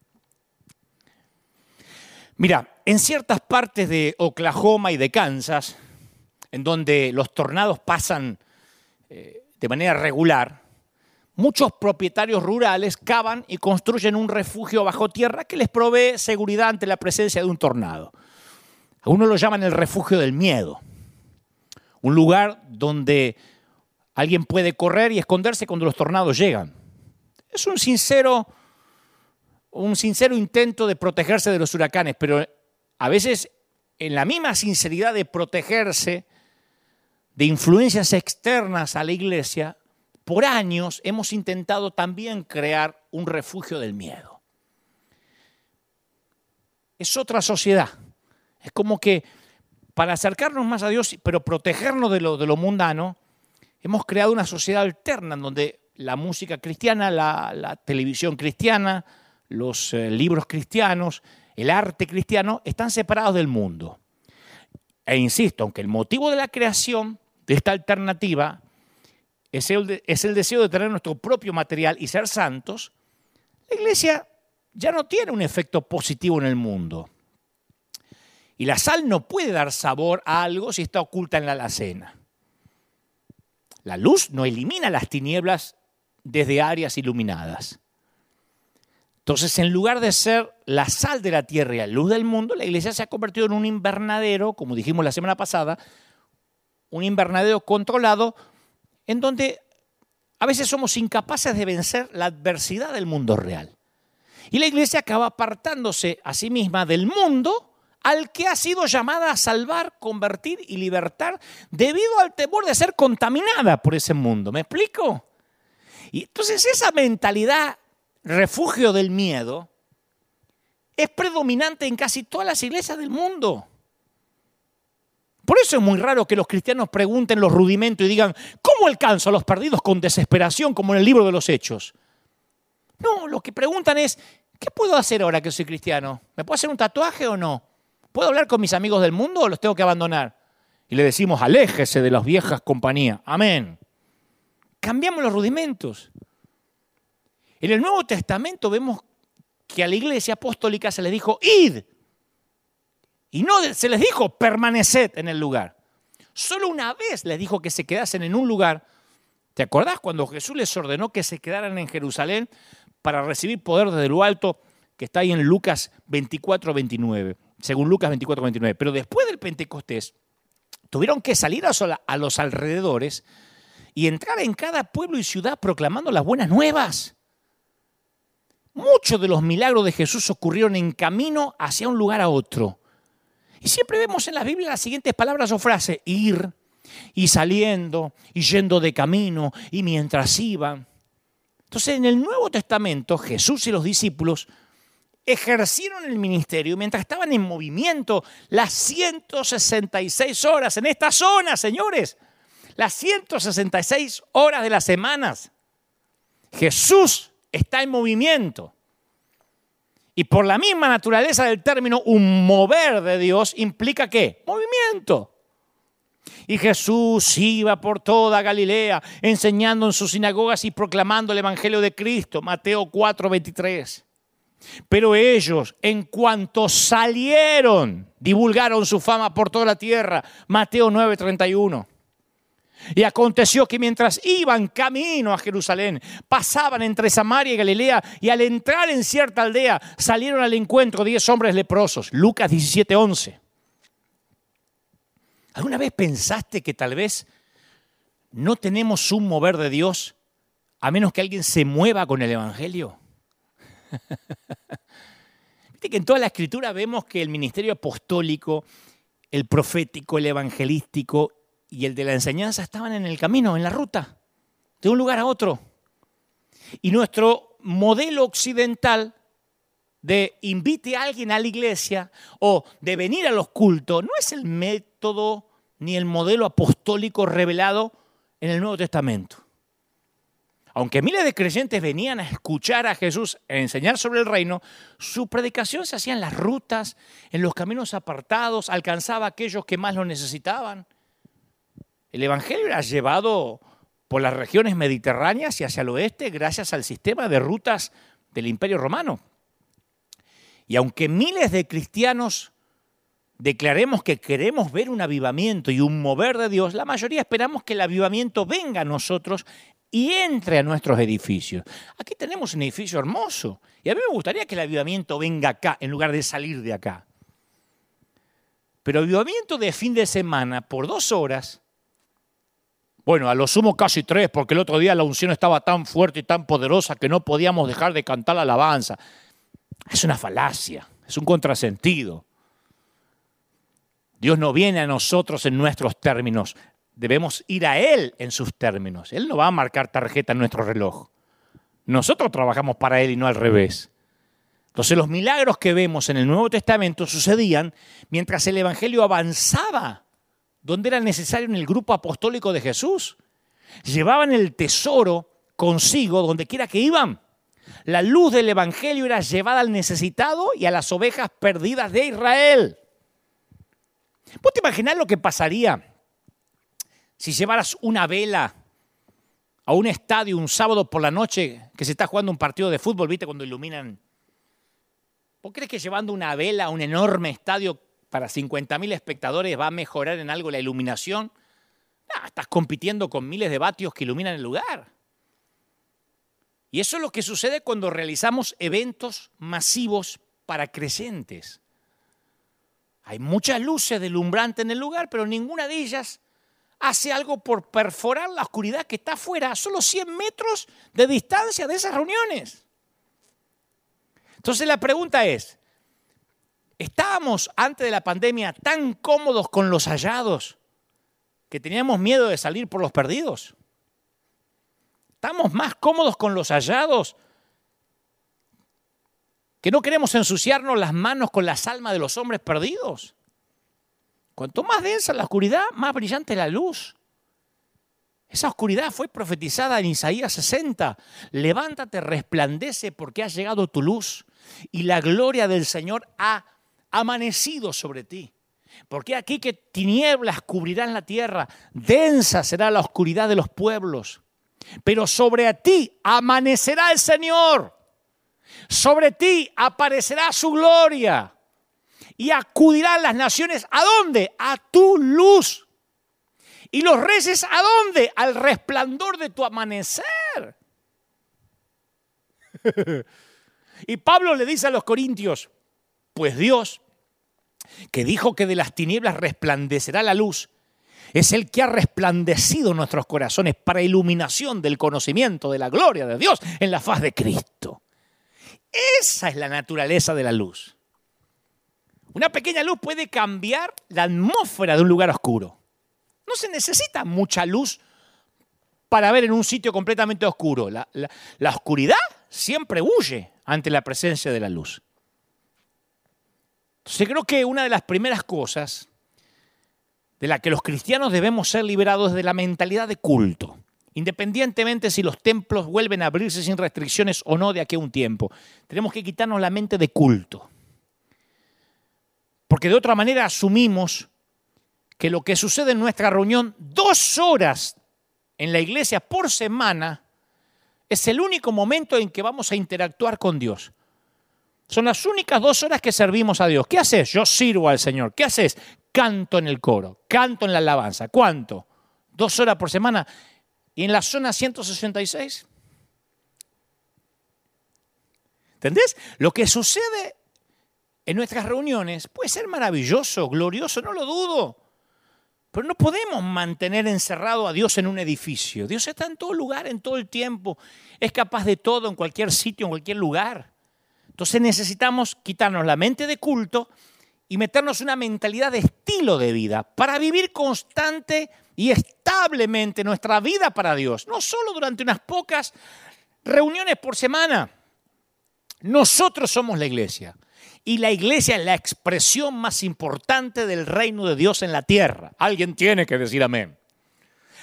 Speaker 1: Mira, en ciertas partes de Oklahoma y de Kansas, en donde los tornados pasan eh, de manera regular, muchos propietarios rurales cavan y construyen un refugio bajo tierra que les provee seguridad ante la presencia de un tornado. Algunos lo llaman el refugio del miedo, un lugar donde alguien puede correr y esconderse cuando los tornados llegan. Es un sincero, un sincero intento de protegerse de los huracanes, pero a veces en la misma sinceridad de protegerse de influencias externas a la iglesia, por años hemos intentado también crear un refugio del miedo. Es otra sociedad. Es como que para acercarnos más a Dios, pero protegernos de lo, de mundano, hemos creado una sociedad alterna en donde la música cristiana, la, televisión cristiana, los eh, libros cristianos, el arte cristiano, están separados del mundo. E insisto, aunque el motivo de la creación de esta alternativa es el, es el deseo de tener nuestro propio material y ser santos, la iglesia ya no tiene un efecto positivo en el mundo. Y la sal no puede dar sabor a algo si está oculta en la alacena. La luz no elimina las tinieblas desde áreas iluminadas. Entonces, en lugar de ser la sal de la tierra y la luz del mundo, la iglesia se ha convertido en un invernadero, como dijimos la semana pasada, un invernadero controlado en donde a veces somos incapaces de vencer la adversidad del mundo real. Y la iglesia acaba apartándose a sí misma del mundo al que ha sido llamada a salvar, convertir y libertar debido al temor de ser contaminada por ese mundo. ¿Me explico? Y entonces esa mentalidad refugio del miedo es predominante en casi todas las iglesias del mundo. Por eso es muy raro que los cristianos pregunten los rudimentos y digan, ¿cómo alcanzo a los perdidos con desesperación como en el libro de los Hechos? No, lo que preguntan es, ¿qué puedo hacer ahora que soy cristiano? ¿Me puedo hacer un tatuaje o no? ¿Puedo hablar con mis amigos del mundo o los tengo que abandonar? Y le decimos, aléjese de las viejas compañías. Amén. Cambiamos los rudimentos. En el Nuevo Testamento vemos que a la iglesia apostólica se les dijo, id. Y no se les dijo, permaneced en el lugar. Solo una vez les dijo que se quedasen en un lugar. ¿Te acordás cuando Jesús les ordenó que se quedaran en Jerusalén para recibir poder desde lo alto, que está ahí en Lucas 24, 29, según Lucas 24, 29. Pero después del Pentecostés, tuvieron que salir a los alrededores y entrar en cada pueblo y ciudad proclamando las buenas nuevas. Muchos de los milagros de Jesús ocurrieron en camino hacia un lugar a otro. Y siempre vemos en la Biblia las siguientes palabras o frases, ir, y saliendo, y yendo de camino, y mientras iban. Entonces en el Nuevo Testamento Jesús y los discípulos ejercieron el ministerio mientras estaban en movimiento las 166 horas en esta zona, señores las 166 horas de las semanas. Jesús está en movimiento. Y por la misma naturaleza del término, un mover de Dios implica qué? Movimiento. Y Jesús iba por toda Galilea, enseñando en sus sinagogas y proclamando el Evangelio de Cristo, Mateo 4, 23. Pero ellos, en cuanto salieron, divulgaron su fama por toda la tierra, Mateo 9, 31. Y aconteció que mientras iban camino a Jerusalén, pasaban entre Samaria y Galilea, y al entrar en cierta aldea salieron al encuentro diez hombres leprosos. Lucas 17:11. ¿Alguna vez pensaste que tal vez no tenemos un mover de Dios a menos que alguien se mueva con el Evangelio? Viste que en toda la escritura vemos que el ministerio apostólico, el profético, el evangelístico y el de la enseñanza estaban en el camino, en la ruta, de un lugar a otro. Y nuestro modelo occidental de invite a alguien a la iglesia o de venir a los cultos no es el método ni el modelo apostólico revelado en el Nuevo Testamento. Aunque miles de creyentes venían a escuchar a Jesús e enseñar sobre el reino, su predicación se hacía en las rutas, en los caminos apartados, alcanzaba a aquellos que más lo necesitaban. El Evangelio era llevado por las regiones mediterráneas y hacia el oeste gracias al sistema de rutas del Imperio Romano. Y aunque miles de cristianos declaremos que queremos ver un avivamiento y un mover de Dios, la mayoría esperamos que el avivamiento venga a nosotros y entre a nuestros edificios. Aquí tenemos un edificio hermoso y a mí me gustaría que el avivamiento venga acá en lugar de salir de acá. Pero avivamiento de fin de semana por dos horas, bueno, a lo sumo casi tres, porque el otro día la unción estaba tan fuerte y tan poderosa que no podíamos dejar de cantar la alabanza. Es una falacia, es un contrasentido. Dios no viene a nosotros en nuestros términos, debemos ir a Él en sus términos. Él no va a marcar tarjeta en nuestro reloj. Nosotros trabajamos para Él y no al revés. Entonces los milagros que vemos en el Nuevo Testamento sucedían mientras el Evangelio avanzaba, donde era necesario en el grupo apostólico de Jesús. Llevaban el tesoro consigo donde quiera que iban. La luz del Evangelio era llevada al necesitado y a las ovejas perdidas de Israel. ¿Vos te imaginás lo que pasaría si llevaras una vela a un estadio un sábado por la noche que se está jugando un partido de fútbol, viste, cuando iluminan. ¿Vos crees que llevando una vela a un enorme estadio para 50.000 espectadores va a mejorar en algo la iluminación? No, estás compitiendo con miles de vatios que iluminan el lugar. Y eso es lo que sucede cuando realizamos eventos masivos para creyentes. Hay muchas luces delumbrantes en el lugar, pero ninguna de ellas hace algo por perforar la oscuridad que está afuera, a solo 100 metros de distancia de esas reuniones. Entonces la pregunta es, ¿estábamos antes de la pandemia tan cómodos con los hallados que teníamos miedo de salir por los perdidos? ¿Estamos más cómodos con los hallados que no queremos ensuciarnos las manos con las almas de los hombres perdidos? Cuanto más densa la oscuridad, más brillante la luz. Esa oscuridad fue profetizada en Isaías 60. Levántate, resplandece porque ha llegado tu luz y la gloria del Señor ha amanecido sobre ti. Porque aquí que tinieblas cubrirán la tierra, densa será la oscuridad de los pueblos. Pero sobre ti amanecerá el Señor. Sobre ti aparecerá su gloria y acudirán las naciones a dónde? A tu luz. Y los reyes a dónde? Al resplandor de tu amanecer. y Pablo le dice a los corintios, pues Dios, que dijo que de las tinieblas resplandecerá la luz, es el que ha resplandecido nuestros corazones para iluminación del conocimiento de la gloria de Dios en la faz de Cristo. Esa es la naturaleza de la luz. Una pequeña luz puede cambiar la atmósfera de un lugar oscuro. No se necesita mucha luz para ver en un sitio completamente oscuro. La, oscuridad siempre huye ante la presencia de la luz. Entonces creo que una de las primeras cosas de la que los cristianos debemos ser liberados es de la mentalidad de culto, independientemente si los templos vuelven a abrirse sin restricciones o no de aquí a un tiempo. Tenemos que quitarnos la mente de culto. Porque de otra manera asumimos que lo que sucede en nuestra reunión dos horas en la iglesia por semana es el único momento en que vamos a interactuar con Dios. Son las únicas dos horas que servimos a Dios. ¿Qué haces? Yo sirvo al Señor. ¿Qué haces? Canto en el coro, canto en la alabanza. ¿Cuánto? Dos horas por semana. ¿Y en la zona 166? ¿Entendés? Lo que sucede en nuestras reuniones puede ser maravilloso, glorioso, no lo dudo. Pero no podemos mantener encerrado a Dios en un edificio. Dios está en todo lugar, en todo el tiempo. Es capaz de todo, en cualquier sitio, en cualquier lugar. Entonces necesitamos quitarnos la mente de culto y meternos una mentalidad de estilo de vida para vivir constante y establemente nuestra vida para Dios. No solo durante unas pocas reuniones por semana. Nosotros somos la iglesia. Y la iglesia es la expresión más importante del reino de Dios en la tierra. Alguien tiene que decir amén.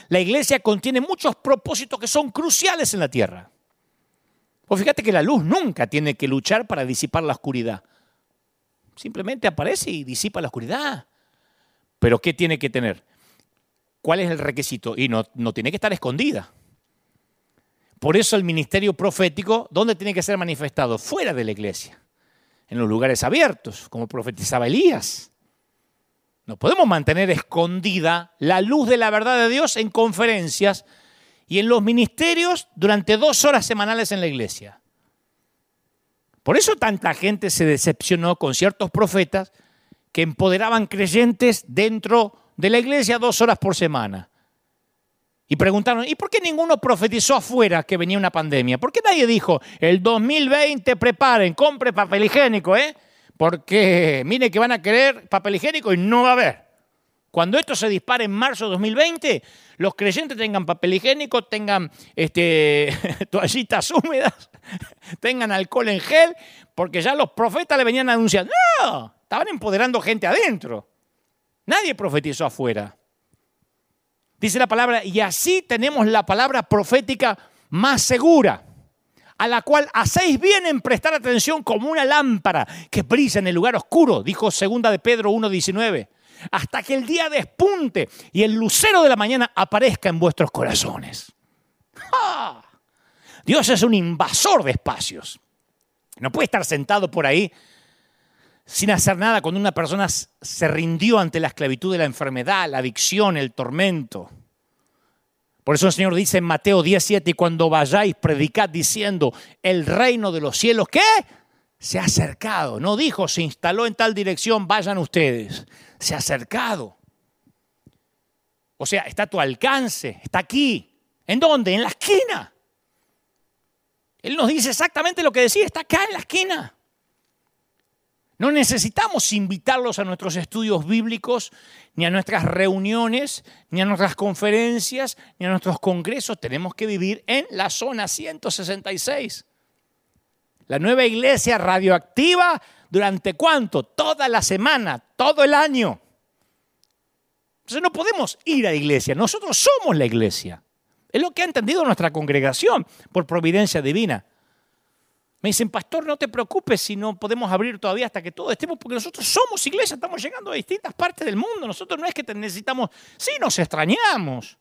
Speaker 1: La iglesia contiene muchos propósitos que son cruciales en la tierra. Pues fíjate que la luz nunca tiene que luchar para disipar la oscuridad. Simplemente aparece y disipa la oscuridad. Pero ¿qué tiene que tener? ¿Cuál es el requisito? Y no, no tiene que estar escondida. Por eso el ministerio profético, ¿dónde tiene que ser manifestado? Fuera de la iglesia, en los lugares abiertos, como profetizaba Elías. No podemos mantener escondida la luz de la verdad de Dios en conferencias y en los ministerios durante dos horas semanales en la iglesia. Por eso tanta gente se decepcionó con ciertos profetas que empoderaban creyentes dentro de la iglesia dos horas por semana. Y preguntaron, ¿y por qué ninguno profetizó afuera que venía una pandemia? ¿Por qué nadie dijo, el 2020 preparen, compre papel higiénico, eh? Porque mire que van a querer papel higiénico y no va a haber. Cuando esto se dispare en marzo de 2020, los creyentes tengan papel higiénico, tengan este, toallitas húmedas, tengan alcohol en gel, porque ya los profetas le venían anunciando, no, estaban empoderando gente adentro. Nadie profetizó afuera. Dice la palabra, y así tenemos la palabra profética más segura, a la cual hacéis bien en prestar atención como una lámpara que brilla en el lugar oscuro, dijo segunda de Pedro 1.19 hasta que el día despunte y el lucero de la mañana aparezca en vuestros corazones. Dios es un invasor de espacios. No puede estar sentado por ahí sin hacer nada cuando una persona se rindió ante la esclavitud de la enfermedad, la adicción, el tormento. Por eso el Señor dice en Mateo 17, y cuando vayáis, predicad diciendo, el reino de los cielos, ¿qué? Se ha acercado. No dijo, se instaló en tal dirección, vayan ustedes se ha acercado. O sea, está a tu alcance, está aquí. ¿En dónde? En la esquina. Él nos dice exactamente lo que decía, está acá en la esquina. No necesitamos invitarlos a nuestros estudios bíblicos, ni a nuestras reuniones, ni a nuestras conferencias, ni a nuestros congresos. Tenemos que vivir en la zona 166. La nueva iglesia radioactiva ¿Durante cuánto? Toda la semana, todo el año. Entonces no podemos ir a la iglesia, nosotros somos la iglesia. Es lo que ha entendido nuestra congregación por providencia divina. Me dicen, pastor, no te preocupes si no podemos abrir todavía hasta que todo estemos, porque nosotros somos iglesia, estamos llegando a distintas partes del mundo. Nosotros no es que necesitamos, sí nos extrañamos.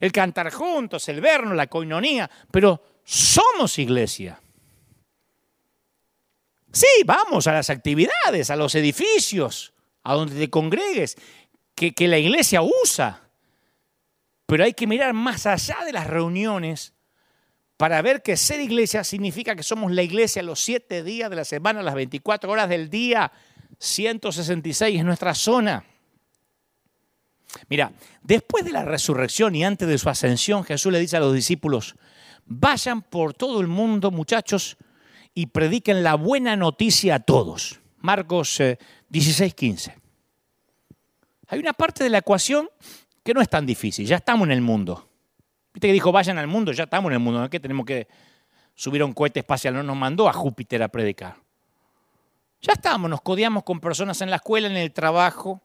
Speaker 1: El cantar juntos, el vernos, la coinonía, pero somos iglesia. Sí, vamos a las actividades, a los edificios, a donde te congregues, que, la iglesia usa. Pero hay que mirar más allá de las reuniones para ver que ser iglesia significa que somos la iglesia los siete días de la semana, las 24 horas del día, 166 es nuestra zona. Mira, después de la resurrección y antes de su ascensión, Jesús le dice a los discípulos, vayan por todo el mundo, muchachos, y prediquen la buena noticia a todos. Marcos 16, eh, 15. Hay una parte de la ecuación que no es tan difícil, ya estamos en el mundo. Viste que dijo, vayan al mundo, ya estamos en el mundo, ¿no es que tenemos que subir a un cohete espacial? No nos mandó a Júpiter a predicar. Ya estamos, nos codiamos con personas en la escuela, en el trabajo,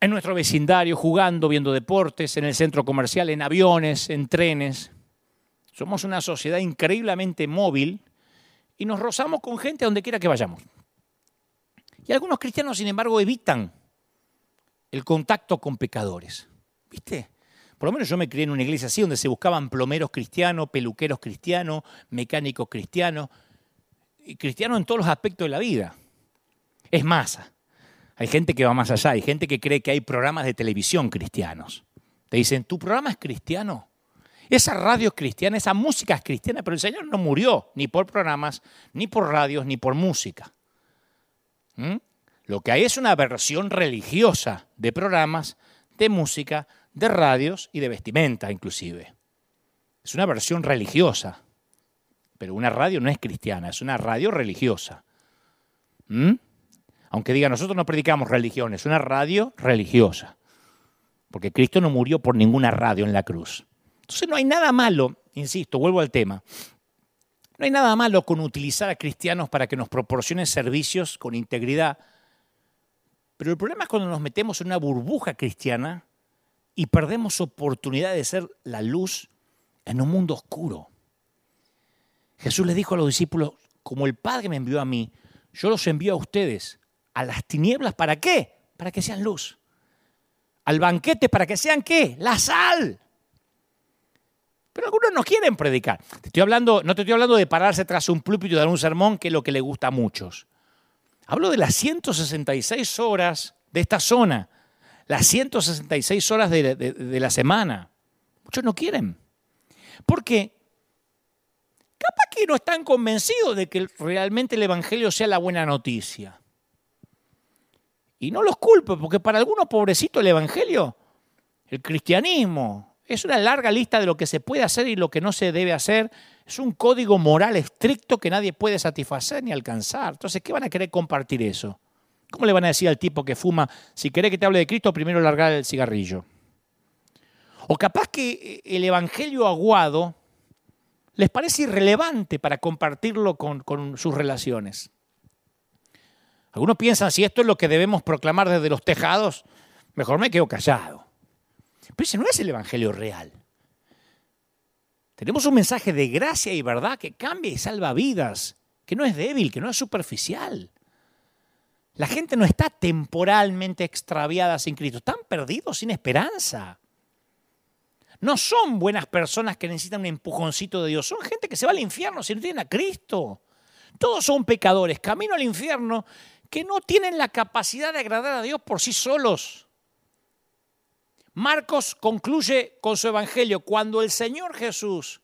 Speaker 1: en nuestro vecindario, jugando, viendo deportes, en el centro comercial, en aviones, en trenes. Somos una sociedad increíblemente móvil y nos rozamos con gente a donde quiera que vayamos. Y algunos cristianos, sin embargo, evitan el contacto con pecadores. ¿Viste? Por lo menos yo me crié en una iglesia así, donde se buscaban plomeros cristianos, peluqueros cristianos, mecánicos cristianos, y cristianos en todos los aspectos de la vida. Es masa. Hay gente que va más allá, hay gente que cree que hay programas de televisión cristianos. Te dicen, ¿tu programa es cristiano? Esa radio es cristiana, esa música es cristiana, pero el Señor no murió ni por programas, ni por radios, ni por música. ¿Mm? Lo que hay es una versión religiosa de programas, de música, de radios y de vestimenta inclusive. Es una versión religiosa, pero una radio no es cristiana, es una radio religiosa. ¿Mm? Aunque diga, nosotros no predicamos religión, es una radio religiosa, porque Cristo no murió por ninguna radio en la cruz. Entonces no hay nada malo, insisto, vuelvo al tema, no hay nada malo con utilizar a cristianos para que nos proporcionen servicios con integridad, pero el problema es cuando nos metemos en una burbuja cristiana y perdemos oportunidad de ser la luz en un mundo oscuro. Jesús le dijo a los discípulos, como el Padre me envió a mí, yo los envío a ustedes, a las tinieblas, ¿para qué? Para que sean luz. al banquete para que sean qué? La sal. Pero algunos no quieren predicar. Te estoy hablando, no te estoy hablando de pararse tras un púlpito y dar un sermón, que es lo que le gusta a muchos. Hablo de las 166 horas de esta zona, las 166 horas de, de la semana. Muchos no quieren. ¿Por qué? Capaz que no están convencidos de que realmente el Evangelio sea la buena noticia. Y no los culpo, porque para algunos pobrecitos el Evangelio, el cristianismo, es una larga lista de lo que se puede hacer y lo que no se debe hacer. Es un código moral estricto que nadie puede satisfacer ni alcanzar. Entonces, ¿qué van a querer compartir eso? ¿Cómo le van a decir al tipo que fuma, si querés que te hable de Cristo, primero largar el cigarrillo? O capaz que el Evangelio aguado les parece irrelevante para compartirlo con, sus relaciones. Algunos piensan, si esto es lo que debemos proclamar desde los tejados, mejor me quedo callado. Pero ese no es el Evangelio real. Tenemos un mensaje de gracia y verdad que cambia y salva vidas, que no es débil, que no es superficial. La gente no está temporalmente extraviada sin Cristo, están perdidos sin esperanza. No son buenas personas que necesitan un empujoncito de Dios, son gente que se va al infierno si no tienen a Cristo. Todos son pecadores, camino al infierno, que no tienen la capacidad de agradar a Dios por sí solos. Marcos concluye con su evangelio, cuando el Señor Jesús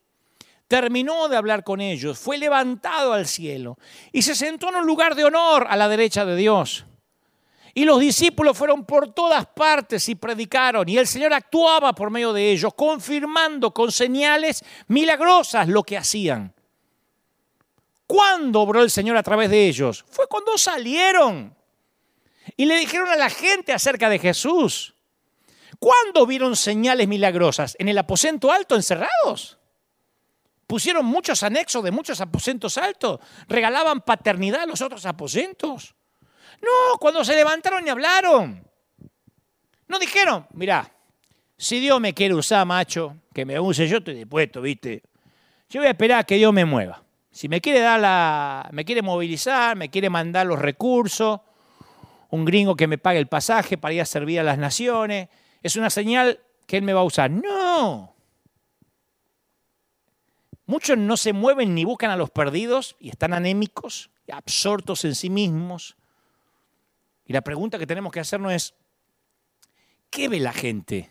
Speaker 1: terminó de hablar con ellos, fue levantado al cielo y se sentó en un lugar de honor a la derecha de Dios. Y los discípulos fueron por todas partes y predicaron. Y el Señor actuaba por medio de ellos, confirmando con señales milagrosas lo que hacían. ¿Cuándo obró el Señor a través de ellos? Fue cuando salieron y le dijeron a la gente acerca de Jesús. ¿Cuándo vieron señales milagrosas? ¿En el aposento alto encerrados? Pusieron muchos anexos de muchos aposentos altos. Regalaban paternidad a los otros aposentos. No, cuando se levantaron y hablaron. No dijeron, mira, si Dios me quiere usar, macho, que me use, yo estoy dispuesto, ¿viste? Yo voy a esperar a que Dios me mueva. Si me quiere dar la, me quiere movilizar, me quiere mandar los recursos, un gringo que me pague el pasaje para ir a servir a las naciones, es una señal que él me va a usar. No. Muchos no se mueven ni buscan a los perdidos y están anémicos, absortos en sí mismos. Y la pregunta que tenemos que hacernos es, ¿qué ve la gente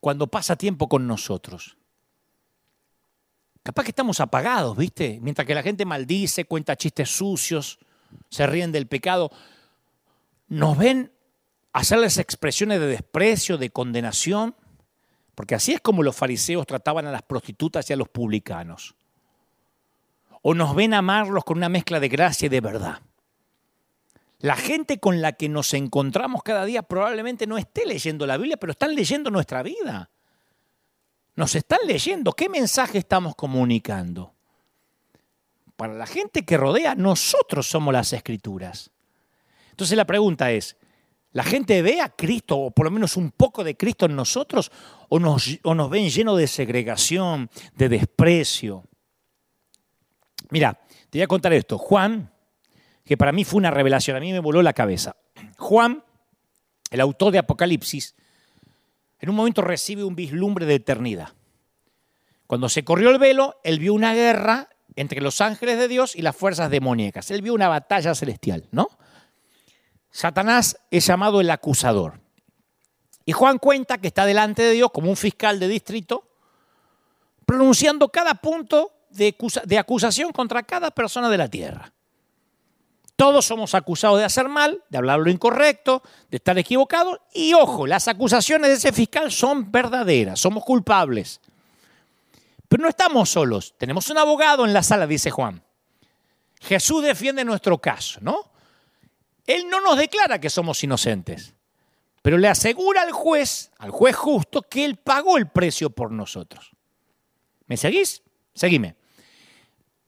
Speaker 1: cuando pasa tiempo con nosotros? Capaz que estamos apagados, ¿viste? Mientras que la gente maldice, cuenta chistes sucios, se ríen del pecado, nos ven hacerles expresiones de desprecio, de condenación, porque así es como los fariseos trataban a las prostitutas y a los publicanos. O nos ven amarlos con una mezcla de gracia y de verdad. La gente con la que nos encontramos cada día probablemente no esté leyendo la Biblia, pero están leyendo nuestra vida. Nos están leyendo. ¿Qué mensaje estamos comunicando? Para la gente que rodea, nosotros somos las escrituras. Entonces la pregunta es, ¿la gente ve a Cristo o por lo menos un poco de Cristo en nosotros o nos, nos ven llenos de segregación, de desprecio? Mira, te voy a contar esto. Juan que para mí fue una revelación, a mí me voló la cabeza. Juan, el autor de Apocalipsis, en un momento recibe un vislumbre de eternidad. Cuando se corrió el velo, él vio una guerra entre los ángeles de Dios y las fuerzas demoníacas. Él vio una batalla celestial, ¿no? Satanás es llamado el acusador. Y Juan cuenta que está delante de Dios como un fiscal de distrito, pronunciando cada punto de, acusación contra cada persona de la tierra. Todos somos acusados de hacer mal, de hablar lo incorrecto, de estar equivocados. Y ojo, las acusaciones de ese fiscal son verdaderas, somos culpables. Pero no estamos solos, tenemos un abogado en la sala, dice Juan. Jesús defiende nuestro caso, ¿no? Él no nos declara que somos inocentes, pero le asegura al juez, al juez justo, que él pagó el precio por nosotros. ¿Me seguís? Seguime.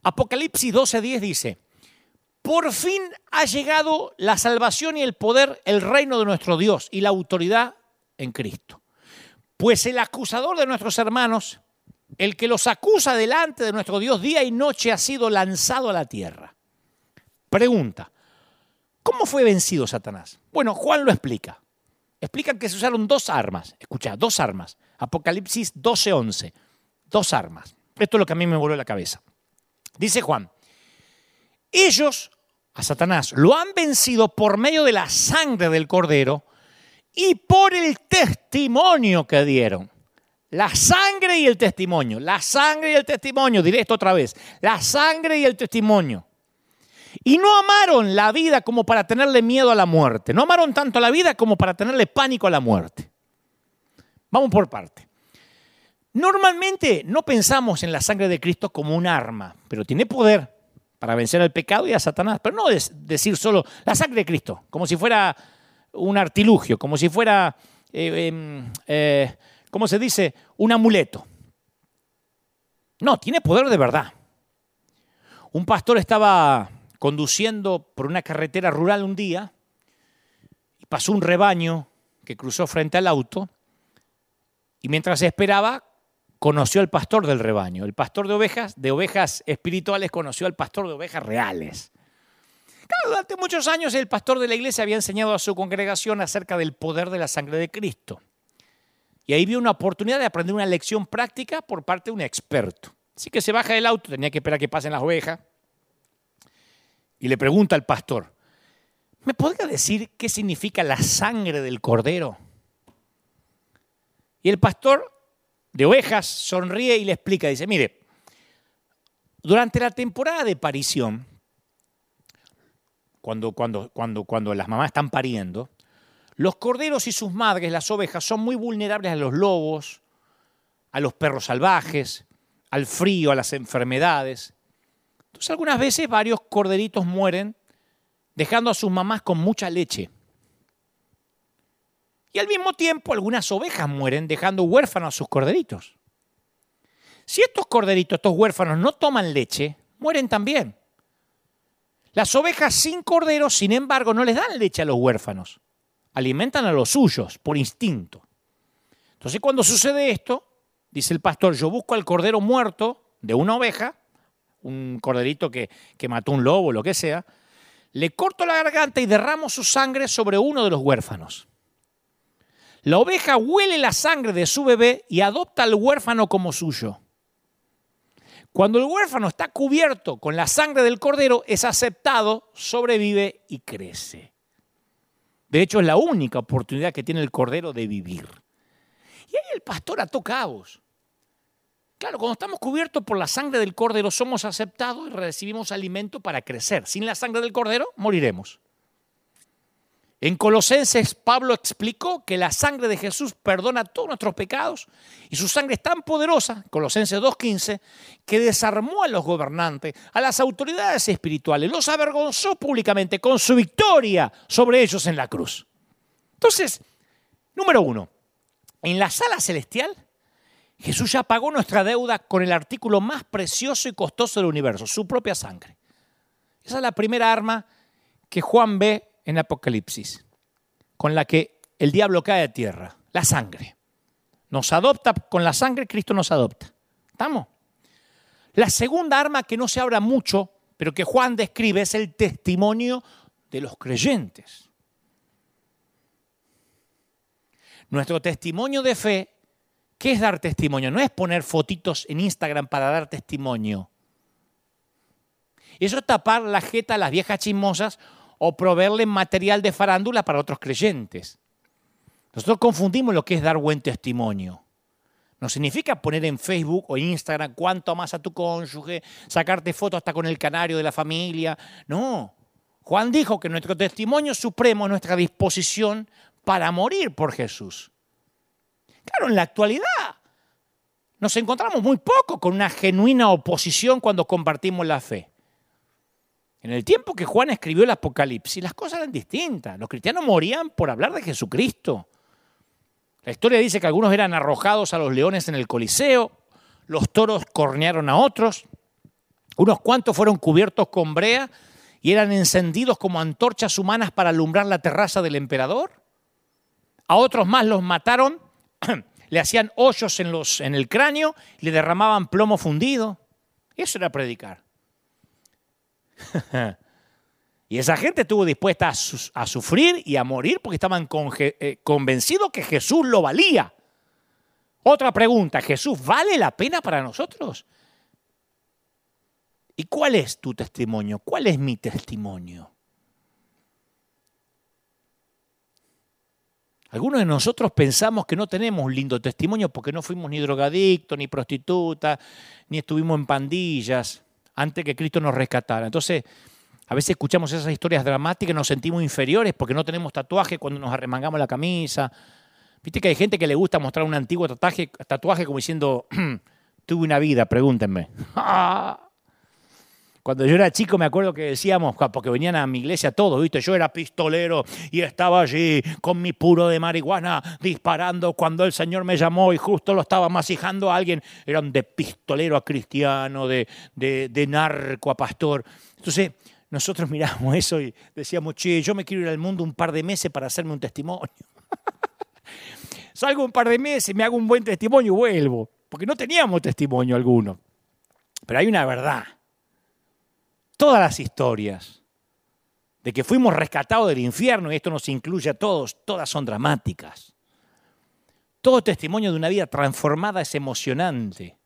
Speaker 1: Apocalipsis 12:10 dice, por fin ha llegado la salvación y el poder, el reino de nuestro Dios y la autoridad en Cristo. Pues el acusador de nuestros hermanos, el que los acusa delante de nuestro Dios día y noche, ha sido lanzado a la tierra. Pregunta, ¿cómo fue vencido Satanás? Bueno, Juan lo explica. explican que se usaron dos armas. Escucha, dos armas. Apocalipsis 12:11. Dos armas. Esto es lo que a mí me voló la cabeza. Dice Juan, ellos, a Satanás, lo han vencido por medio de la sangre del cordero y por el testimonio que dieron. La sangre y el testimonio. La sangre y el testimonio. Diré esto otra vez. La sangre y el testimonio. Y no amaron la vida como para tenerle miedo a la muerte. No amaron tanto la vida como para tenerle pánico a la muerte. Vamos por parte. Normalmente no pensamos en la sangre de Cristo como un arma, pero tiene poder para vencer al pecado y a Satanás. Pero no es decir solo la sangre de Cristo, como si fuera un artilugio, como si fuera, eh, em, eh, ¿cómo se dice? Un amuleto. No, tiene poder de verdad. Un pastor estaba conduciendo por una carretera rural un día y pasó un rebaño que cruzó frente al auto y mientras esperaba conoció al pastor del rebaño. El pastor de ovejas, de ovejas espirituales, conoció al pastor de ovejas reales. durante muchos años el pastor de la iglesia había enseñado a su congregación acerca del poder de la sangre de Cristo. Y ahí vio una oportunidad de aprender una lección práctica por parte de un experto. Así que se baja del auto, tenía que esperar que pasen las ovejas, y le pregunta al pastor, ¿me podría decir qué significa la sangre del cordero? Y el pastor de ovejas sonríe y le explica, dice, mire, durante la temporada de parición, cuando, cuando, cuando, cuando las mamás están pariendo, los corderos y sus madres, las ovejas, son muy vulnerables a los lobos, a los perros salvajes, al frío, a las enfermedades. Entonces algunas veces varios corderitos mueren dejando a sus mamás con mucha leche. Y al mismo tiempo algunas ovejas mueren dejando huérfanos a sus corderitos. Si estos corderitos, estos huérfanos, no toman leche, mueren también. Las ovejas sin corderos, sin embargo, no les dan leche a los huérfanos. Alimentan a los suyos por instinto. Entonces cuando sucede esto, dice el pastor, yo busco al cordero muerto de una oveja, un corderito que, que mató un lobo, lo que sea, le corto la garganta y derramo su sangre sobre uno de los huérfanos. La oveja huele la sangre de su bebé y adopta al huérfano como suyo. Cuando el huérfano está cubierto con la sangre del cordero, es aceptado, sobrevive y crece. De hecho, es la única oportunidad que tiene el cordero de vivir. Y ahí el pastor ató cabos. Claro, cuando estamos cubiertos por la sangre del cordero, somos aceptados y recibimos alimento para crecer. Sin la sangre del cordero, moriremos. En Colosenses, Pablo explicó que la sangre de Jesús perdona todos nuestros pecados y su sangre es tan poderosa, Colosenses 2.15, que desarmó a los gobernantes, a las autoridades espirituales, los avergonzó públicamente con su victoria sobre ellos en la cruz. Entonces, número uno, en la sala celestial, Jesús ya pagó nuestra deuda con el artículo más precioso y costoso del universo, su propia sangre. Esa es la primera arma que Juan ve en Apocalipsis, con la que el diablo cae a tierra, la sangre. Nos adopta con la sangre, Cristo nos adopta. ¿Estamos? La segunda arma que no se habla mucho, pero que Juan describe, es el testimonio de los creyentes. Nuestro testimonio de fe, ¿qué es dar testimonio? No es poner fotitos en Instagram para dar testimonio. Eso es tapar la jeta a las viejas chismosas o proveerle material de farándula para otros creyentes. Nosotros confundimos lo que es dar buen testimonio. No significa poner en Facebook o Instagram cuánto amas a tu cónyuge, sacarte fotos hasta con el canario de la familia. No. Juan dijo que nuestro testimonio supremo es nuestra disposición para morir por Jesús. Claro, en la actualidad nos encontramos muy poco con una genuina oposición cuando compartimos la fe. En el tiempo que Juan escribió el Apocalipsis, las cosas eran distintas. Los cristianos morían por hablar de Jesucristo. La historia dice que algunos eran arrojados a los leones en el Coliseo, los toros cornearon a otros, unos cuantos fueron cubiertos con brea y eran encendidos como antorchas humanas para alumbrar la terraza del emperador. A otros más los mataron, le hacían hoyos en, los, en el cráneo le derramaban plomo fundido. Eso era predicar. Y esa gente estuvo dispuesta a, sufrir y a morir porque estaban eh, convencidos que Jesús lo valía. Otra pregunta, ¿Jesús vale la pena para nosotros? ¿Y cuál es tu testimonio? ¿Cuál es mi testimonio? Algunos de nosotros pensamos que no tenemos un lindo testimonio porque no fuimos ni drogadictos, ni prostitutas, ni estuvimos en pandillas antes que Cristo nos rescatara. Entonces, a veces escuchamos esas historias dramáticas y nos sentimos inferiores porque no tenemos tatuaje cuando nos arremangamos la camisa. Viste que hay gente que le gusta mostrar un antiguo tatuaje, tatuaje como diciendo, tuve una vida, pregúntenme. Cuando yo era chico me acuerdo que decíamos, porque venían a mi iglesia todos, ¿viste? Yo era pistolero y estaba allí con mi puro de marihuana disparando cuando el Señor me llamó y justo lo estaba masijando a alguien. Eran de pistolero a cristiano, de, de, narco a pastor. Entonces nosotros miramos eso y decíamos, che, yo me quiero ir al mundo un par de meses para hacerme un testimonio. Salgo un par de meses, me hago un buen testimonio y vuelvo. Porque no teníamos testimonio alguno. Pero hay una verdad todas las historias de que fuimos rescatados del infierno, y esto nos incluye a todos, todas son dramáticas. Todo testimonio de una vida transformada es emocionante.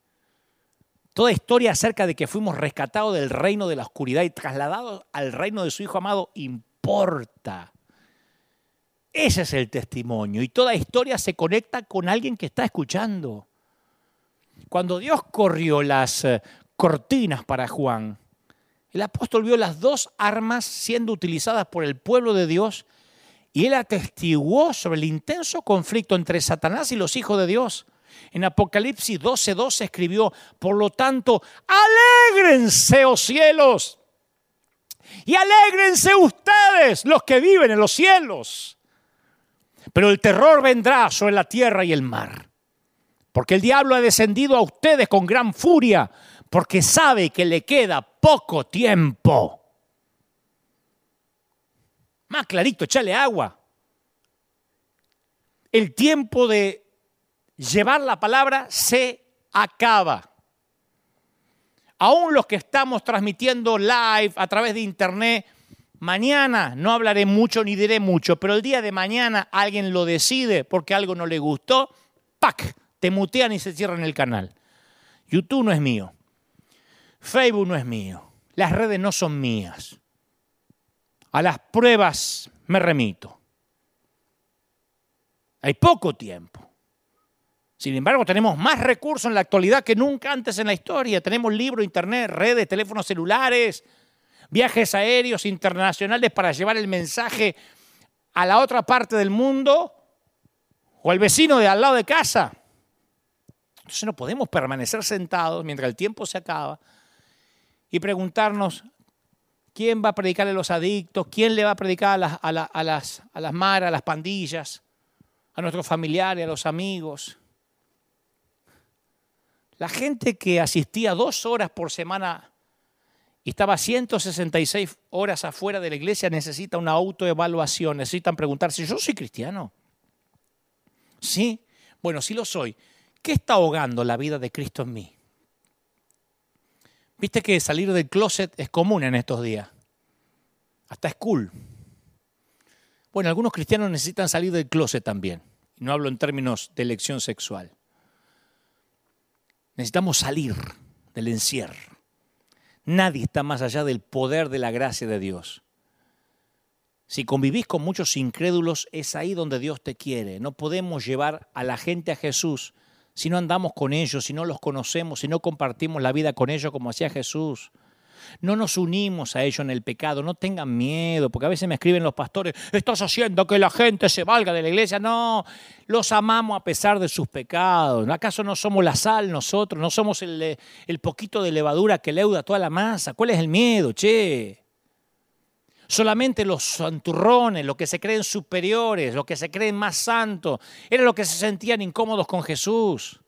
Speaker 1: Toda historia acerca de que fuimos rescatados del reino de la oscuridad y trasladados al reino de su Hijo amado importa. Ese es el testimonio. Y toda historia se conecta con alguien que está escuchando. Cuando Dios corrió las eh, cortinas para Juan, el apóstol vio las dos armas siendo utilizadas por el pueblo de Dios y él atestiguó sobre el intenso conflicto entre Satanás y los hijos de Dios. En Apocalipsis 12:12 escribió, por lo tanto, alégrense, oh cielos, y alégrense ustedes, los que viven en los cielos. Pero el terror vendrá sobre la tierra y el mar, porque el diablo ha descendido a ustedes con gran furia porque sabe que le queda poco tiempo. Más clarito, echale agua. El tiempo de llevar la palabra se acaba. Aún los que estamos transmitiendo live a través de internet, mañana no hablaré mucho ni diré mucho, pero el día de mañana alguien lo decide porque algo no le gustó, ¡pac! Te mutean y se cierran el canal. YouTube no es mío. Facebook no es mío, las redes no son mías. A las pruebas me remito. Hay poco tiempo. Sin embargo, tenemos más recursos en la actualidad que nunca antes en la historia. Tenemos libros, internet, redes, teléfonos celulares, viajes aéreos internacionales para llevar el mensaje a la otra parte del mundo o al vecino de al lado de casa. Entonces no podemos permanecer sentados mientras el tiempo se acaba y preguntarnos quién va a predicarle a los adictos, quién le va a predicar a las, a, las, maras, a las pandillas, a nuestros familiares, a los amigos. La gente que asistía dos horas por semana y estaba 166 horas afuera de la iglesia necesita una autoevaluación, necesitan preguntarse, ¿yo soy cristiano? ¿Sí? Bueno, sí lo soy. ¿Qué está ahogando la vida de Cristo en mí? Viste que salir del closet es común en estos días. Hasta es cool. Bueno, algunos cristianos necesitan salir del closet también. No hablo en términos de elección sexual. Necesitamos salir del encierro. Nadie está más allá del poder de la gracia de Dios. Si convivís con muchos incrédulos, es ahí donde Dios te quiere. No podemos llevar a la gente a Jesús si no andamos con ellos, si no los conocemos, si no compartimos la vida con ellos como hacía Jesús. No nos unimos a ellos en el pecado, no tengan miedo, porque a veces me escriben los pastores, estás haciendo que la gente se valga de la iglesia. No, los amamos a pesar de sus pecados. ¿Acaso no somos la sal nosotros? ¿No somos el, el poquito de levadura que leuda toda la masa? ¿Cuál es el miedo, che? Solamente los santurrones, los que se creen superiores, los que se creen más santos, eran los que se sentían incómodos con Jesús.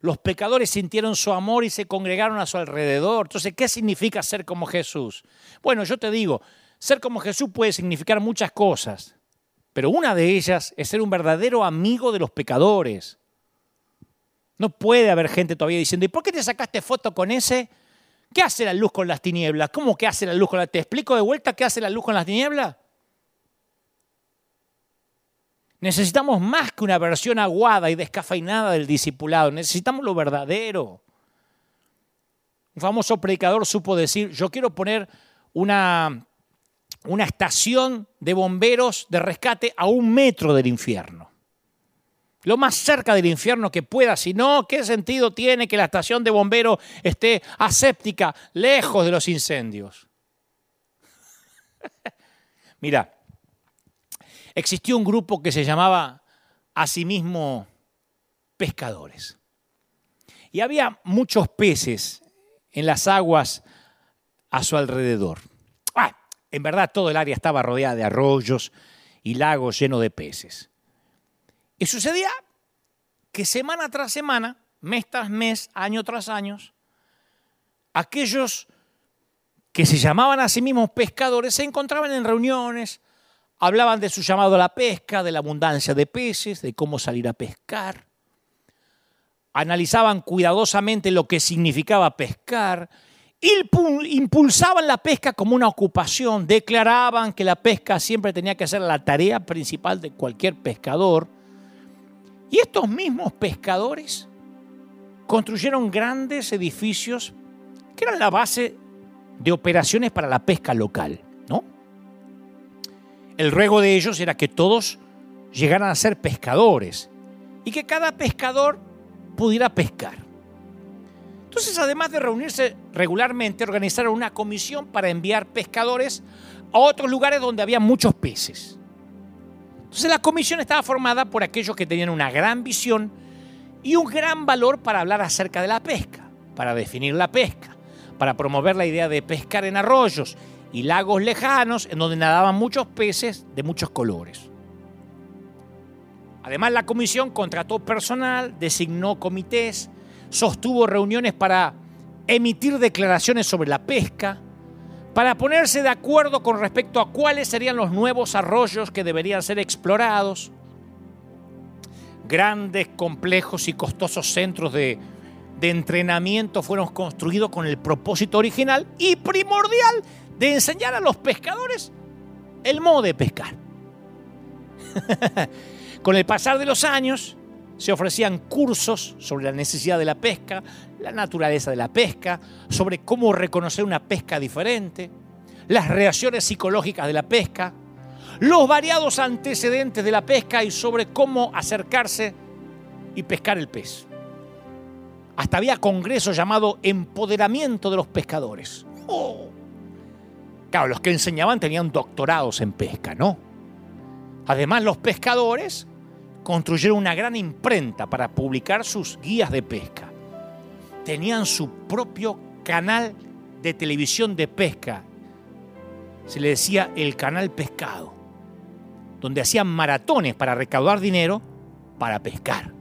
Speaker 1: Los pecadores sintieron su amor y se congregaron a su alrededor. Entonces, ¿qué significa ser como Jesús? Bueno, yo te digo, ser como Jesús puede significar muchas cosas, pero una de ellas es ser un verdadero amigo de los pecadores. No puede haber gente todavía diciendo, ¿y por qué te sacaste foto con ese ¿Qué hace la luz con las tinieblas? ¿Cómo que hace la luz con las ¿Te explico de vuelta qué hace la luz con las tinieblas? Necesitamos más que una versión aguada y descafeinada del discipulado. Necesitamos lo verdadero. Un famoso predicador supo decir, yo quiero poner una, una estación de bomberos de rescate a un metro del infierno lo más cerca del infierno que pueda. Si no, ¿qué sentido tiene que la estación de bomberos esté aséptica, lejos de los incendios? Mira, existió un grupo que se llamaba a sí mismo pescadores. Y había muchos peces en las aguas a su alrededor. Ah, en verdad todo el área estaba rodeada de arroyos y lagos llenos de peces. Y sucedía que semana tras semana, mes tras mes, año tras año, aquellos que se llamaban a sí mismos pescadores se encontraban en reuniones, hablaban de su llamado a la pesca, de la abundancia de peces, de cómo salir a pescar, analizaban cuidadosamente lo que significaba pescar, impulsaban la pesca como una ocupación, declaraban que la pesca siempre tenía que ser la tarea principal de cualquier pescador, y estos mismos pescadores construyeron grandes edificios que eran la base de operaciones para la pesca local, ¿no? El ruego de ellos era que todos llegaran a ser pescadores y que cada pescador pudiera pescar. Entonces, además de reunirse regularmente, organizaron una comisión para enviar pescadores a otros lugares donde había muchos peces. Entonces la comisión estaba formada por aquellos que tenían una gran visión y un gran valor para hablar acerca de la pesca, para definir la pesca, para promover la idea de pescar en arroyos y lagos lejanos en donde nadaban muchos peces de muchos colores. Además, la comisión contrató personal, designó comités, sostuvo reuniones para emitir declaraciones sobre la pesca, para ponerse de acuerdo con respecto a cuáles serían los nuevos arroyos que deberían ser explorados. Grandes, complejos y costosos centros de, entrenamiento fueron construidos con el propósito original y primordial de enseñar a los pescadores el modo de pescar. con el pasar de los años, se ofrecían cursos sobre la necesidad de la pesca, la naturaleza de la pesca, sobre cómo reconocer una pesca diferente, las reacciones psicológicas de la pesca, los variados antecedentes de la pesca y sobre cómo acercarse y pescar el pez. Hasta había congresos llamado Empoderamiento de los Pescadores. Claro, los que enseñaban tenían doctorados en pesca, ¿no? Además, los pescadores construyeron una gran imprenta para publicar sus guías de pesca. Tenían su propio canal de televisión de pesca. Se le decía el canal pescado, donde hacían maratones para recaudar dinero para pescar.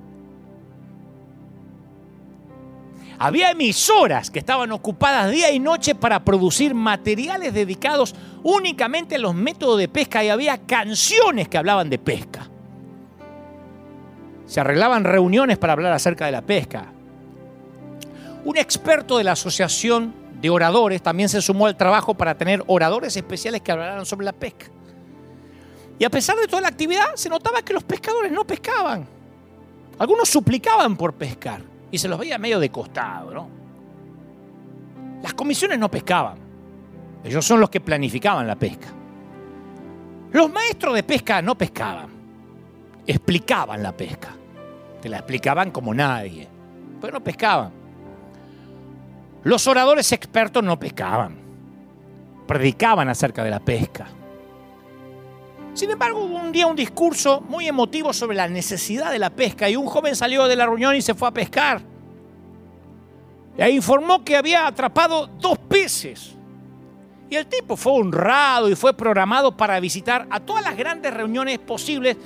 Speaker 1: Había emisoras que estaban ocupadas día y noche para producir materiales dedicados únicamente a los métodos de pesca y había canciones que hablaban de pesca. Se arreglaban reuniones para hablar acerca de la pesca. Un experto de la Asociación de Oradores también se sumó al trabajo para tener oradores especiales que hablaran sobre la pesca. Y a pesar de toda la actividad, se notaba que los pescadores no pescaban. Algunos suplicaban por pescar y se los veía medio de costado, ¿no? Las comisiones no pescaban. Ellos son los que planificaban la pesca. Los maestros de pesca no pescaban, explicaban la pesca. Te la explicaban como nadie, pero no pescaban. Los oradores expertos no pescaban, predicaban acerca de la pesca. Sin embargo, hubo un día un discurso muy emotivo sobre la necesidad de la pesca y un joven salió de la reunión y se fue a pescar. E informó que había atrapado dos peces. Y el tipo fue honrado y fue programado para visitar a todas las grandes reuniones posibles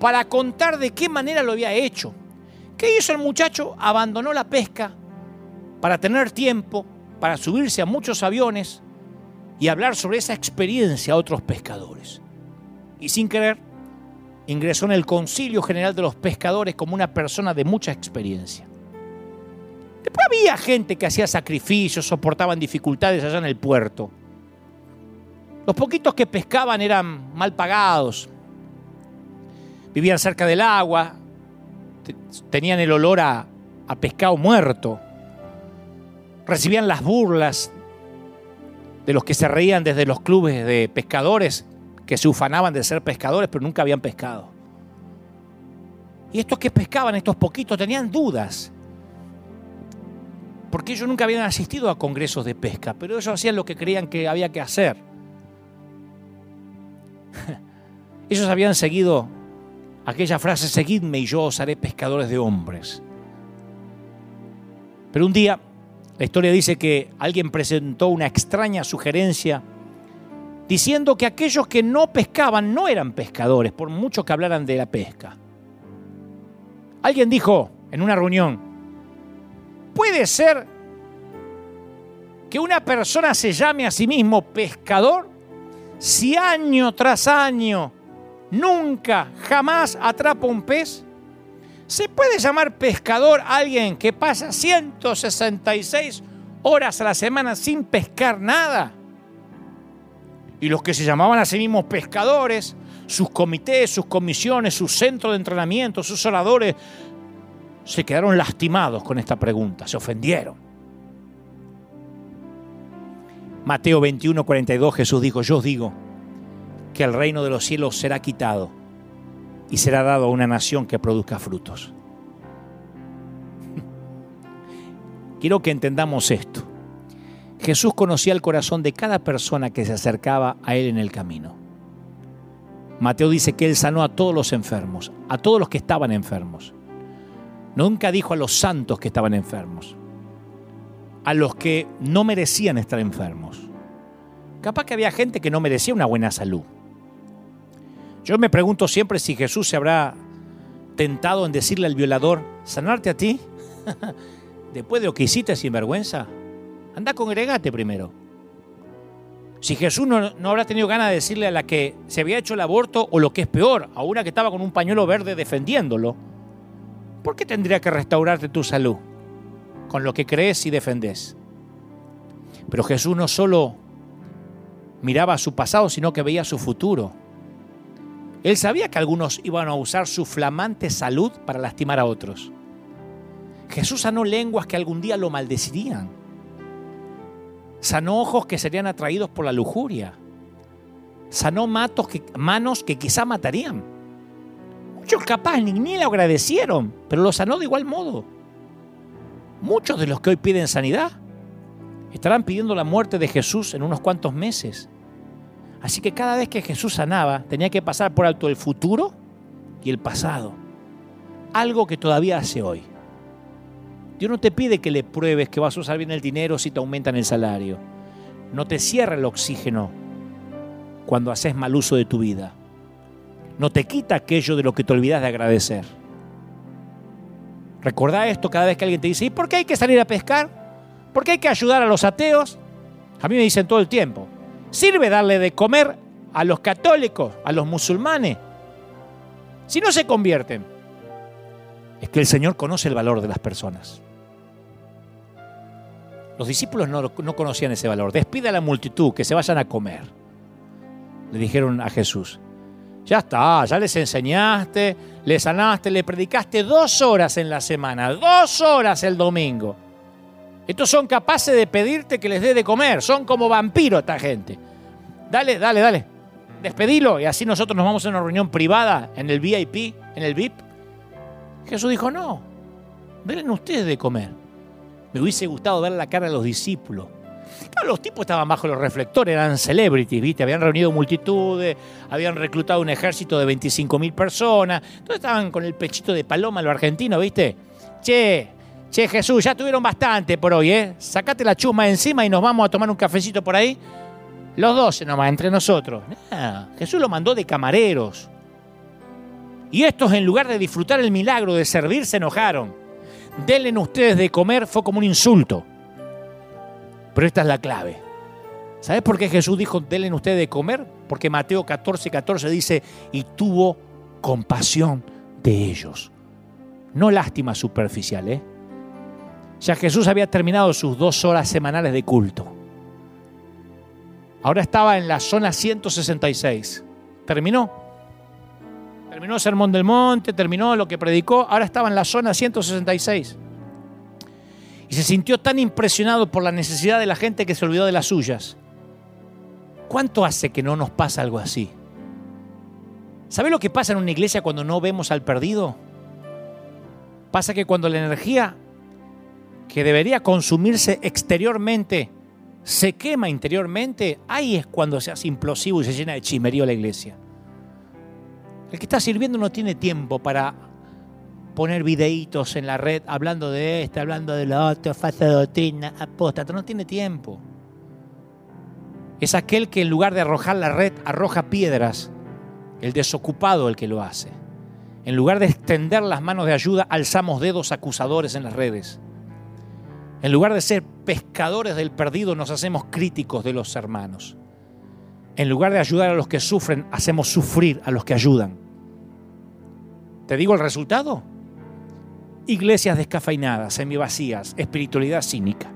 Speaker 1: para contar de qué manera lo había hecho. ¿Qué hizo el muchacho? Abandonó la pesca para tener tiempo, para subirse a muchos aviones y hablar sobre esa experiencia a otros pescadores. Y sin querer, ingresó en el Concilio General de los Pescadores como una persona de mucha experiencia. Después había gente que hacía sacrificios, soportaban dificultades allá en el puerto. Los poquitos que pescaban eran mal pagados. Vivían cerca del agua, tenían el olor a, pescado muerto. Recibían las burlas de los que se reían desde los clubes de pescadores que se ufanaban de ser pescadores pero nunca habían pescado. Y estos que pescaban, estos poquitos, tenían dudas. Porque ellos nunca habían asistido a congresos de pesca, pero ellos hacían lo que creían que había que hacer. Ellos habían seguido aquella frase, seguidme y yo os haré pescadores de hombres. Pero un día la historia dice que alguien presentó una extraña sugerencia diciendo que aquellos que no pescaban no eran pescadores, por mucho que hablaran de la pesca. Alguien dijo en una reunión, ¿puede ser que una persona se llame a sí mismo pescador si año tras año nunca, jamás atrapa un pez? ¿Se puede llamar pescador alguien que pasa 166 horas a la semana sin pescar nada? Y los que se llamaban a sí mismos pescadores, sus comités, sus comisiones, sus centros de entrenamiento, sus oradores, se quedaron lastimados con esta pregunta, se ofendieron. Mateo 21, 42 Jesús dijo, yo os digo que el reino de los cielos será quitado y será dado a una nación que produzca frutos. Quiero que entendamos esto. Jesús conocía el corazón de cada persona que se acercaba a Él en el camino. Mateo dice que Él sanó a todos los enfermos, a todos los que estaban enfermos. Nunca dijo a los santos que estaban enfermos, a los que no merecían estar enfermos. Capaz que había gente que no merecía una buena salud. Yo me pregunto siempre si Jesús se habrá tentado en decirle al violador, sanarte a ti, después de lo que hiciste sin vergüenza. Anda, congregate primero. Si Jesús no, no, habrá tenido ganas de decirle a la que se había hecho el aborto, o lo que es peor, a una que estaba con un pañuelo verde defendiéndolo, ¿por qué tendría que restaurarte tu salud con lo que crees y defendes? Pero Jesús no solo miraba su pasado, sino que veía su futuro. Él sabía que algunos iban a usar su flamante salud para lastimar a otros. Jesús sanó lenguas que algún día lo maldecirían. Sanó ojos que serían atraídos por la lujuria. Sanó matos que, manos que quizá matarían. Muchos capaz ni, ni le agradecieron, pero lo sanó de igual modo. Muchos de los que hoy piden sanidad estarán pidiendo la muerte de Jesús en unos cuantos meses. Así que cada vez que Jesús sanaba, tenía que pasar por alto el futuro y el pasado. Algo que todavía hace hoy. Dios no te pide que le pruebes que vas a usar bien el dinero si te aumentan el salario. No te cierra el oxígeno cuando haces mal uso de tu vida. No te quita aquello de lo que te olvidas de agradecer. Recordá esto cada vez que alguien te dice, ¿y por qué hay que salir a pescar? ¿Por qué hay que ayudar a los ateos? A mí me dicen todo el tiempo, ¿Sirve darle de comer a los católicos, a los musulmanes? Si no se convierten, es que el Señor conoce el valor de las personas. Los discípulos no, no conocían ese valor. Despide a la multitud, que se vayan a comer. Le dijeron a Jesús. Ya está, ya les enseñaste, les sanaste, le predicaste dos horas en la semana, dos horas el domingo. Estos son capaces de pedirte que les dé de comer. Son como vampiros esta gente. Dale, dale, dale. Despedilo y así nosotros nos vamos a una reunión privada en el VIP, en el VIP. Jesús dijo, no, denle ustedes de comer. Me hubiese gustado ver la cara de los discípulos. Claro, los tipos estaban bajo los reflectores, eran celebrities, ¿viste? Habían reunido multitudes, habían reclutado un ejército de 25 mil personas. Entonces estaban con el pechito de paloma los argentinos, ¿viste? Che, Che, Jesús, ya tuvieron bastante por hoy, ¿eh? Sacate la chusma encima y nos vamos a tomar un cafecito por ahí. Los dos nomás, entre nosotros. Jesús lo mandó de camareros. Y estos, en lugar de disfrutar el milagro de servir, se enojaron. Denle ustedes de comer fue como un insulto. Pero esta es la clave. ¿Sabes por qué Jesús dijo, denle ustedes de comer? Porque Mateo 14, 14 dice, y tuvo compasión de ellos. No lástima superficial, ¿eh? Ya Jesús había terminado sus dos horas semanales de culto. Ahora estaba en la zona 166. Terminó. Terminó el Sermón del Monte, terminó lo que predicó. Ahora estaba en la zona 166. Y se sintió tan impresionado por la necesidad de la gente que se olvidó de las suyas. ¿Cuánto hace que no nos pasa algo así? ¿Sabe lo que pasa en una iglesia cuando no vemos al perdido? Pasa que cuando la energía que debería consumirse exteriormente se quema interiormente, ahí es cuando se hace implosivo y se llena de chimerío la iglesia. El que está sirviendo no tiene tiempo para poner videitos en la red hablando de esto, hablando de lo otro, falsa doctrina, apóstata, no tiene tiempo. Es aquel que en lugar de arrojar la red arroja piedras, el desocupado el que lo hace. En lugar de extender las manos de ayuda, alzamos dedos acusadores en las redes. En lugar de ser pescadores del perdido, nos hacemos críticos de los hermanos. En lugar de ayudar a los que sufren, hacemos sufrir a los que ayudan. ¿Te digo el resultado? Iglesias descafeinadas, semivacías, espiritualidad cínica.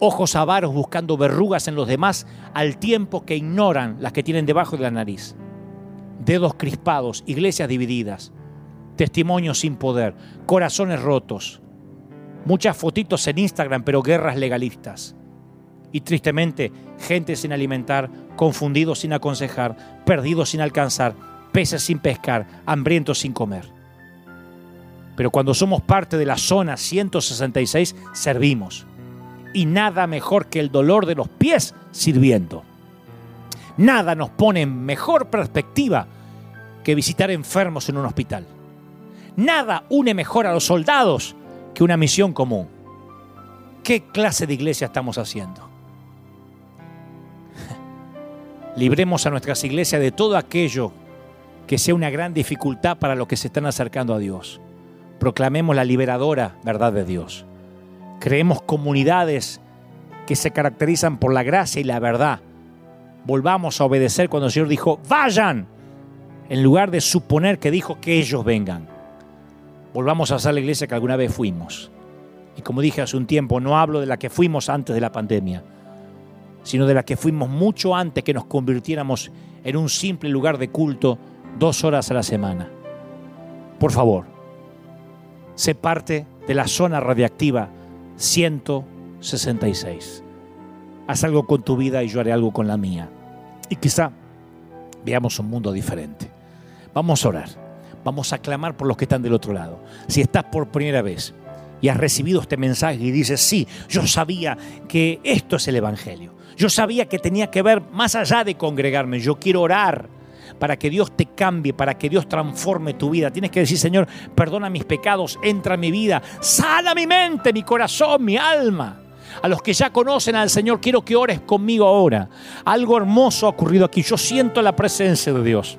Speaker 1: Ojos avaros buscando verrugas en los demás al tiempo que ignoran las que tienen debajo de la nariz. Dedos crispados, iglesias divididas, testimonios sin poder, corazones rotos, Muchas fotitos en Instagram, pero guerras legalistas. Y tristemente, gente sin alimentar, confundidos sin aconsejar, perdidos sin alcanzar, peces sin pescar, hambrientos sin comer. Pero cuando somos parte de la zona 166, servimos. Y nada mejor que el dolor de los pies sirviendo. Nada nos pone en mejor perspectiva que visitar enfermos en un hospital. Nada une mejor a los soldados que una misión común. ¿Qué clase de iglesia estamos haciendo? Libremos a nuestras iglesias de todo aquello que sea una gran dificultad para los que se están acercando a Dios. Proclamemos la liberadora verdad de Dios. Creemos comunidades que se caracterizan por la gracia y la verdad. Volvamos a obedecer cuando el Señor dijo, vayan, en lugar de suponer que dijo que ellos vengan volvamos a ser la iglesia que alguna vez fuimos. Y como dije hace un tiempo, no hablo de la que fuimos antes de la pandemia, sino de la que fuimos mucho antes que nos convirtiéramos en un simple lugar de culto dos horas a la semana. Por favor, sé parte de la zona radiactiva 166. Haz algo con tu vida y yo haré algo con la mía. Y quizá veamos un mundo diferente. Vamos a orar. Vamos a clamar por los que están del otro lado. Si estás por primera vez y has recibido este mensaje y dices, sí, yo sabía que esto es el Evangelio. Yo sabía que tenía que ver más allá de congregarme. Yo quiero orar para que Dios te cambie, para que Dios transforme tu vida. Tienes que decir, Señor, perdona mis pecados, entra en mi vida, sana mi mente, mi corazón, mi alma. A los que ya conocen al Señor, quiero que ores conmigo ahora. Algo hermoso ha ocurrido aquí. Yo siento la presencia de Dios.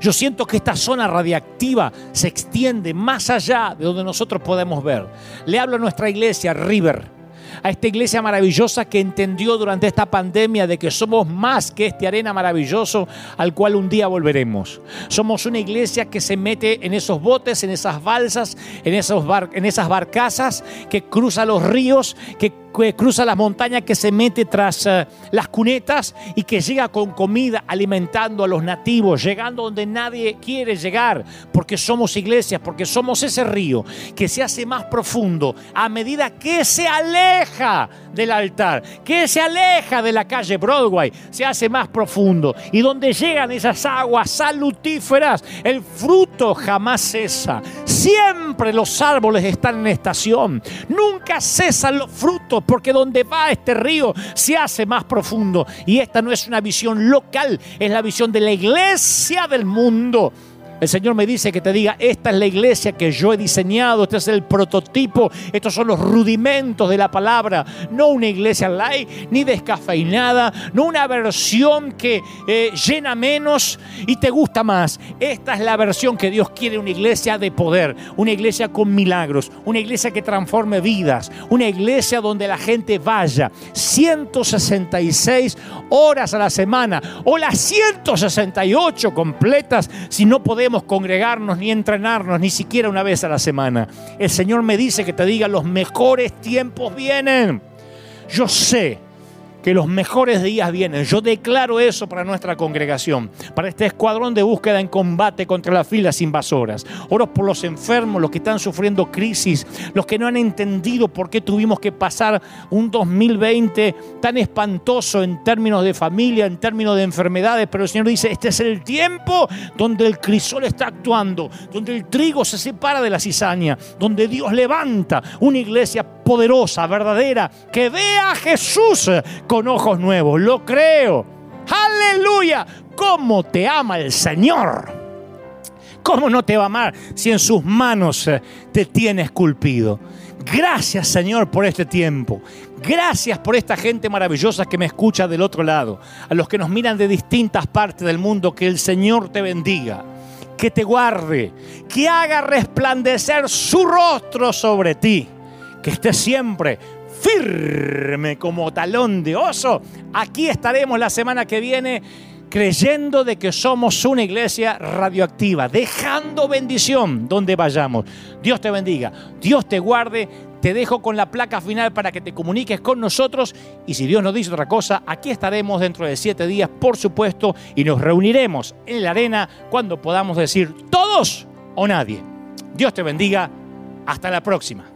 Speaker 1: Yo siento que esta zona radiactiva se extiende más allá de donde nosotros podemos ver. Le hablo a nuestra iglesia, River a esta iglesia maravillosa que entendió durante esta pandemia de que somos más que este arena maravilloso al cual un día volveremos. Somos una iglesia que se mete en esos botes, en esas balsas, en, esas barcazas, que cruza los ríos, que que cruza las montañas, que se mete tras eh, las cunetas y que llega con comida alimentando a los nativos, llegando donde nadie quiere llegar, porque somos iglesias, porque somos ese río que se hace más profundo a medida que se aleja del altar, que se aleja de la calle Broadway, se hace más profundo. Y donde llegan esas aguas salutíferas, el fruto jamás cesa. Siempre los árboles están en estación. Nunca cesan los frutos porque donde va este río se hace más profundo. Y esta no es una visión local, es la visión de la iglesia del mundo. El Señor me dice que te diga, esta es la iglesia que yo he diseñado, este es el prototipo, estos son los rudimentos de la palabra, no una iglesia light, ni descafeinada, no una versión que eh, llena menos y te gusta más. Esta es la versión que Dios quiere, una iglesia de poder, una iglesia con milagros, una iglesia que transforme vidas, una iglesia donde la gente vaya 166 horas a la semana o las 168 completas si no podemos congregarnos ni entrenarnos ni siquiera una vez a la semana. El Señor me dice que te diga los mejores tiempos vienen. Yo sé que los mejores días vienen. Yo declaro eso para nuestra congregación, para este escuadrón de búsqueda en combate contra las filas invasoras. Oro por los enfermos, los que están sufriendo crisis, los que no han entendido por qué tuvimos que pasar un 2020 tan espantoso en términos de familia, en términos de enfermedades, pero el Señor dice, este es el tiempo donde el crisol está actuando, donde el trigo se separa de la cizaña, donde Dios levanta una iglesia poderosa, verdadera, que vea a Jesús con ojos nuevos. Lo creo. Aleluya. ¿Cómo te ama el Señor? ¿Cómo no te va a amar si en sus manos te tiene esculpido? Gracias Señor por este tiempo. Gracias por esta gente maravillosa que me escucha del otro lado. A los que nos miran de distintas partes del mundo, que el Señor te bendiga. Que te guarde. Que haga resplandecer su rostro sobre ti. Que esté siempre firme como talón de oso. Aquí estaremos la semana que viene creyendo de que somos una iglesia radioactiva, dejando bendición donde vayamos. Dios te bendiga, Dios te guarde. Te dejo con la placa final para que te comuniques con nosotros y si Dios nos dice otra cosa, aquí estaremos dentro de siete días, por supuesto, y nos reuniremos en la arena cuando podamos decir todos o nadie. Dios te bendiga. Hasta la próxima.